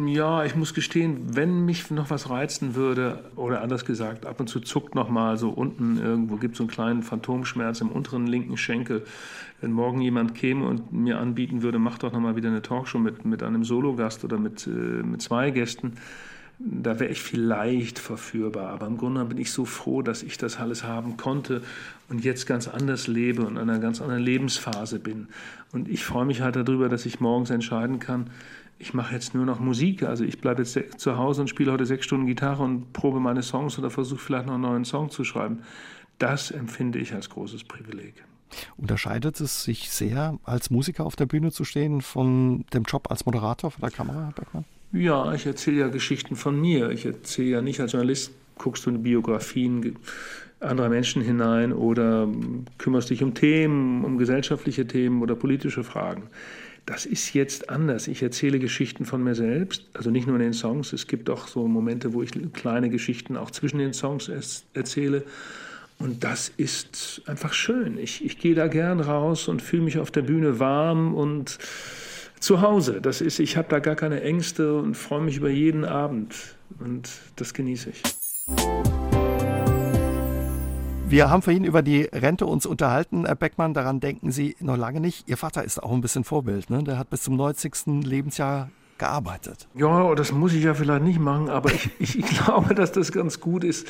Ja, ich muss gestehen, wenn mich noch was reizen würde, oder anders gesagt, ab und zu zuckt noch mal so unten irgendwo, gibt es so einen kleinen Phantomschmerz im unteren linken Schenkel. Wenn morgen jemand käme und mir anbieten würde, mach doch noch mal wieder eine Talkshow mit, mit einem Sologast oder mit, äh, mit zwei Gästen, da wäre ich vielleicht verführbar. Aber im Grunde bin ich so froh, dass ich das alles haben konnte und jetzt ganz anders lebe und in einer ganz anderen Lebensphase bin. Und ich freue mich halt darüber, dass ich morgens entscheiden kann, ich mache jetzt nur noch Musik. Also ich bleibe jetzt zu Hause und spiele heute sechs Stunden Gitarre und probe meine Songs oder versuche vielleicht noch einen neuen Song zu schreiben. Das empfinde ich als großes Privileg. Unterscheidet es sich sehr, als Musiker auf der Bühne zu stehen, von dem Job als Moderator vor der Kamera, Herr Beckmann? Ja, ich erzähle ja Geschichten von mir. Ich erzähle ja nicht als Journalist, guckst du in Biografien anderer Menschen hinein oder kümmerst dich um Themen, um gesellschaftliche Themen oder politische Fragen. Das ist jetzt anders. Ich erzähle Geschichten von mir selbst, also nicht nur in den Songs. Es gibt auch so Momente, wo ich kleine Geschichten auch zwischen den Songs erzähle. Und das ist einfach schön. Ich, ich gehe da gern raus und fühle mich auf der Bühne warm und zu Hause. Das ist, ich habe da gar keine Ängste und freue mich über jeden Abend. Und das genieße ich. Wir haben vorhin über die Rente uns unterhalten, Herr Beckmann. Daran denken Sie noch lange nicht. Ihr Vater ist auch ein bisschen Vorbild. Ne? Der hat bis zum 90. Lebensjahr gearbeitet. Ja, das muss ich ja vielleicht nicht machen, aber ich, ich, glaube, dass das ganz gut ist,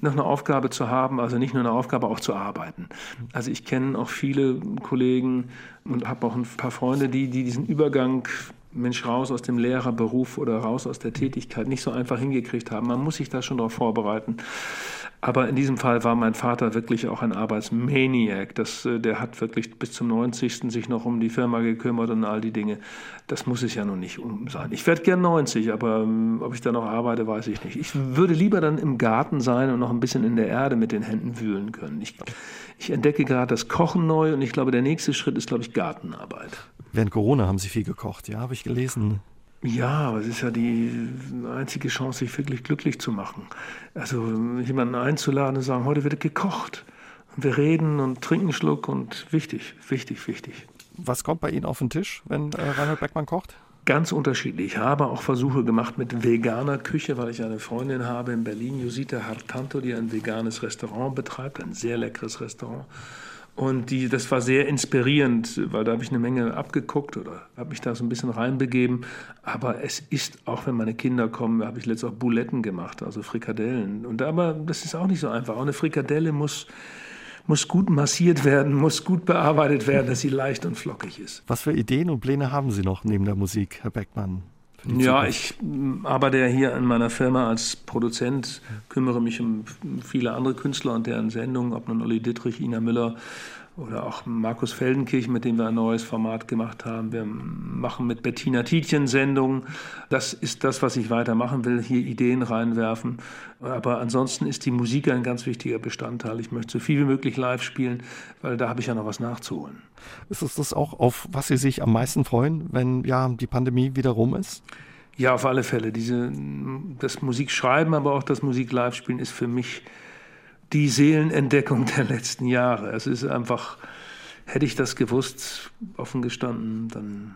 noch eine Aufgabe zu haben, also nicht nur eine Aufgabe, auch zu arbeiten. Also ich kenne auch viele Kollegen und habe auch ein paar Freunde, die, die diesen Übergang Mensch raus aus dem Lehrerberuf oder raus aus der Tätigkeit nicht so einfach hingekriegt haben. Man muss sich da schon darauf vorbereiten. Aber in diesem Fall war mein Vater wirklich auch ein Arbeitsmaniac. Das, äh, der hat wirklich bis zum 90. sich noch um die Firma gekümmert und all die Dinge. Das muss es ja noch nicht um sein. Ich werde gern 90, aber ähm, ob ich da noch arbeite, weiß ich nicht. Ich würde lieber dann im Garten sein und noch ein bisschen in der Erde mit den Händen wühlen können. Ich, ich entdecke gerade das Kochen neu und ich glaube, der nächste Schritt ist, glaube ich, Gartenarbeit. Während Corona haben Sie viel gekocht, ja, habe ich gelesen. Ja, aber es ist ja die einzige Chance, sich wirklich glücklich zu machen. Also jemanden einzuladen und sagen, heute wird gekocht. Und wir reden und trinken einen Schluck und wichtig, wichtig, wichtig. Was kommt bei Ihnen auf den Tisch, wenn äh, Reinhard Beckmann kocht? Ganz unterschiedlich. Ich habe auch Versuche gemacht mit veganer Küche, weil ich eine Freundin habe in Berlin, Josita Hartanto, die ein veganes Restaurant betreibt, ein sehr leckeres Restaurant. Und die, das war sehr inspirierend, weil da habe ich eine Menge abgeguckt oder habe mich da so ein bisschen reinbegeben. Aber es ist, auch wenn meine Kinder kommen, habe ich letztens auch Buletten gemacht, also Frikadellen. Und aber das ist auch nicht so einfach. Auch eine Frikadelle muss, muss gut massiert werden, muss gut bearbeitet werden, dass sie leicht und flockig ist. Was für Ideen und Pläne haben Sie noch neben der Musik, Herr Beckmann? Ja, ich arbeite ja hier in meiner Firma als Produzent, kümmere mich um viele andere Künstler und deren Sendungen, ob nun Olli Dittrich, Ina Müller oder auch Markus Feldenkirch, mit dem wir ein neues Format gemacht haben. Wir machen mit Bettina Tietjen Sendungen. Das ist das, was ich weitermachen will, hier Ideen reinwerfen. Aber ansonsten ist die Musik ein ganz wichtiger Bestandteil. Ich möchte so viel wie möglich live spielen, weil da habe ich ja noch was nachzuholen. Ist es das auch, auf was Sie sich am meisten freuen, wenn ja die Pandemie wieder rum ist? Ja, auf alle Fälle. Diese, das Musikschreiben, aber auch das Musik live spielen ist für mich die Seelenentdeckung der letzten Jahre. Es ist einfach, hätte ich das gewusst, offen gestanden, dann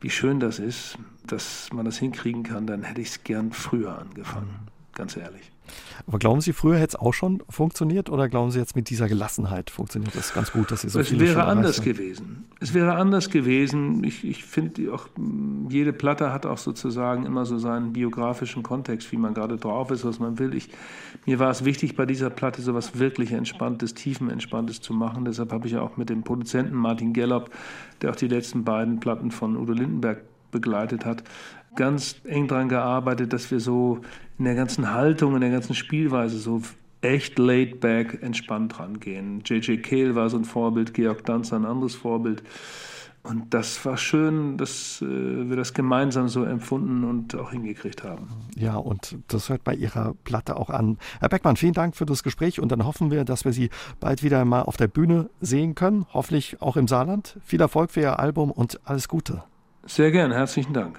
wie schön das ist, dass man das hinkriegen kann, dann hätte ich es gern früher angefangen, ganz ehrlich. Aber glauben Sie, früher hätte es auch schon funktioniert oder glauben Sie jetzt mit dieser Gelassenheit funktioniert das ganz gut, dass Sie so Es wäre anders gewesen. Es wäre anders gewesen. Ich, ich finde auch, jede Platte hat auch sozusagen immer so seinen biografischen Kontext, wie man gerade drauf ist, was man will. Ich, mir war es wichtig, bei dieser Platte so was wirklich Entspanntes, Tiefenentspanntes zu machen. Deshalb habe ich auch mit dem Produzenten Martin Gellop, der auch die letzten beiden Platten von Udo Lindenberg begleitet hat, ganz eng daran gearbeitet, dass wir so in der ganzen Haltung, in der ganzen Spielweise so echt laid back, entspannt rangehen. J.J. Kehl war so ein Vorbild, Georg Danzer ein anderes Vorbild. Und das war schön, dass äh, wir das gemeinsam so empfunden und auch hingekriegt haben. Ja, und das hört bei Ihrer Platte auch an. Herr Beckmann, vielen Dank für das Gespräch und dann hoffen wir, dass wir Sie bald wieder mal auf der Bühne sehen können, hoffentlich auch im Saarland. Viel Erfolg für Ihr Album und alles Gute. Sehr gern, herzlichen Dank.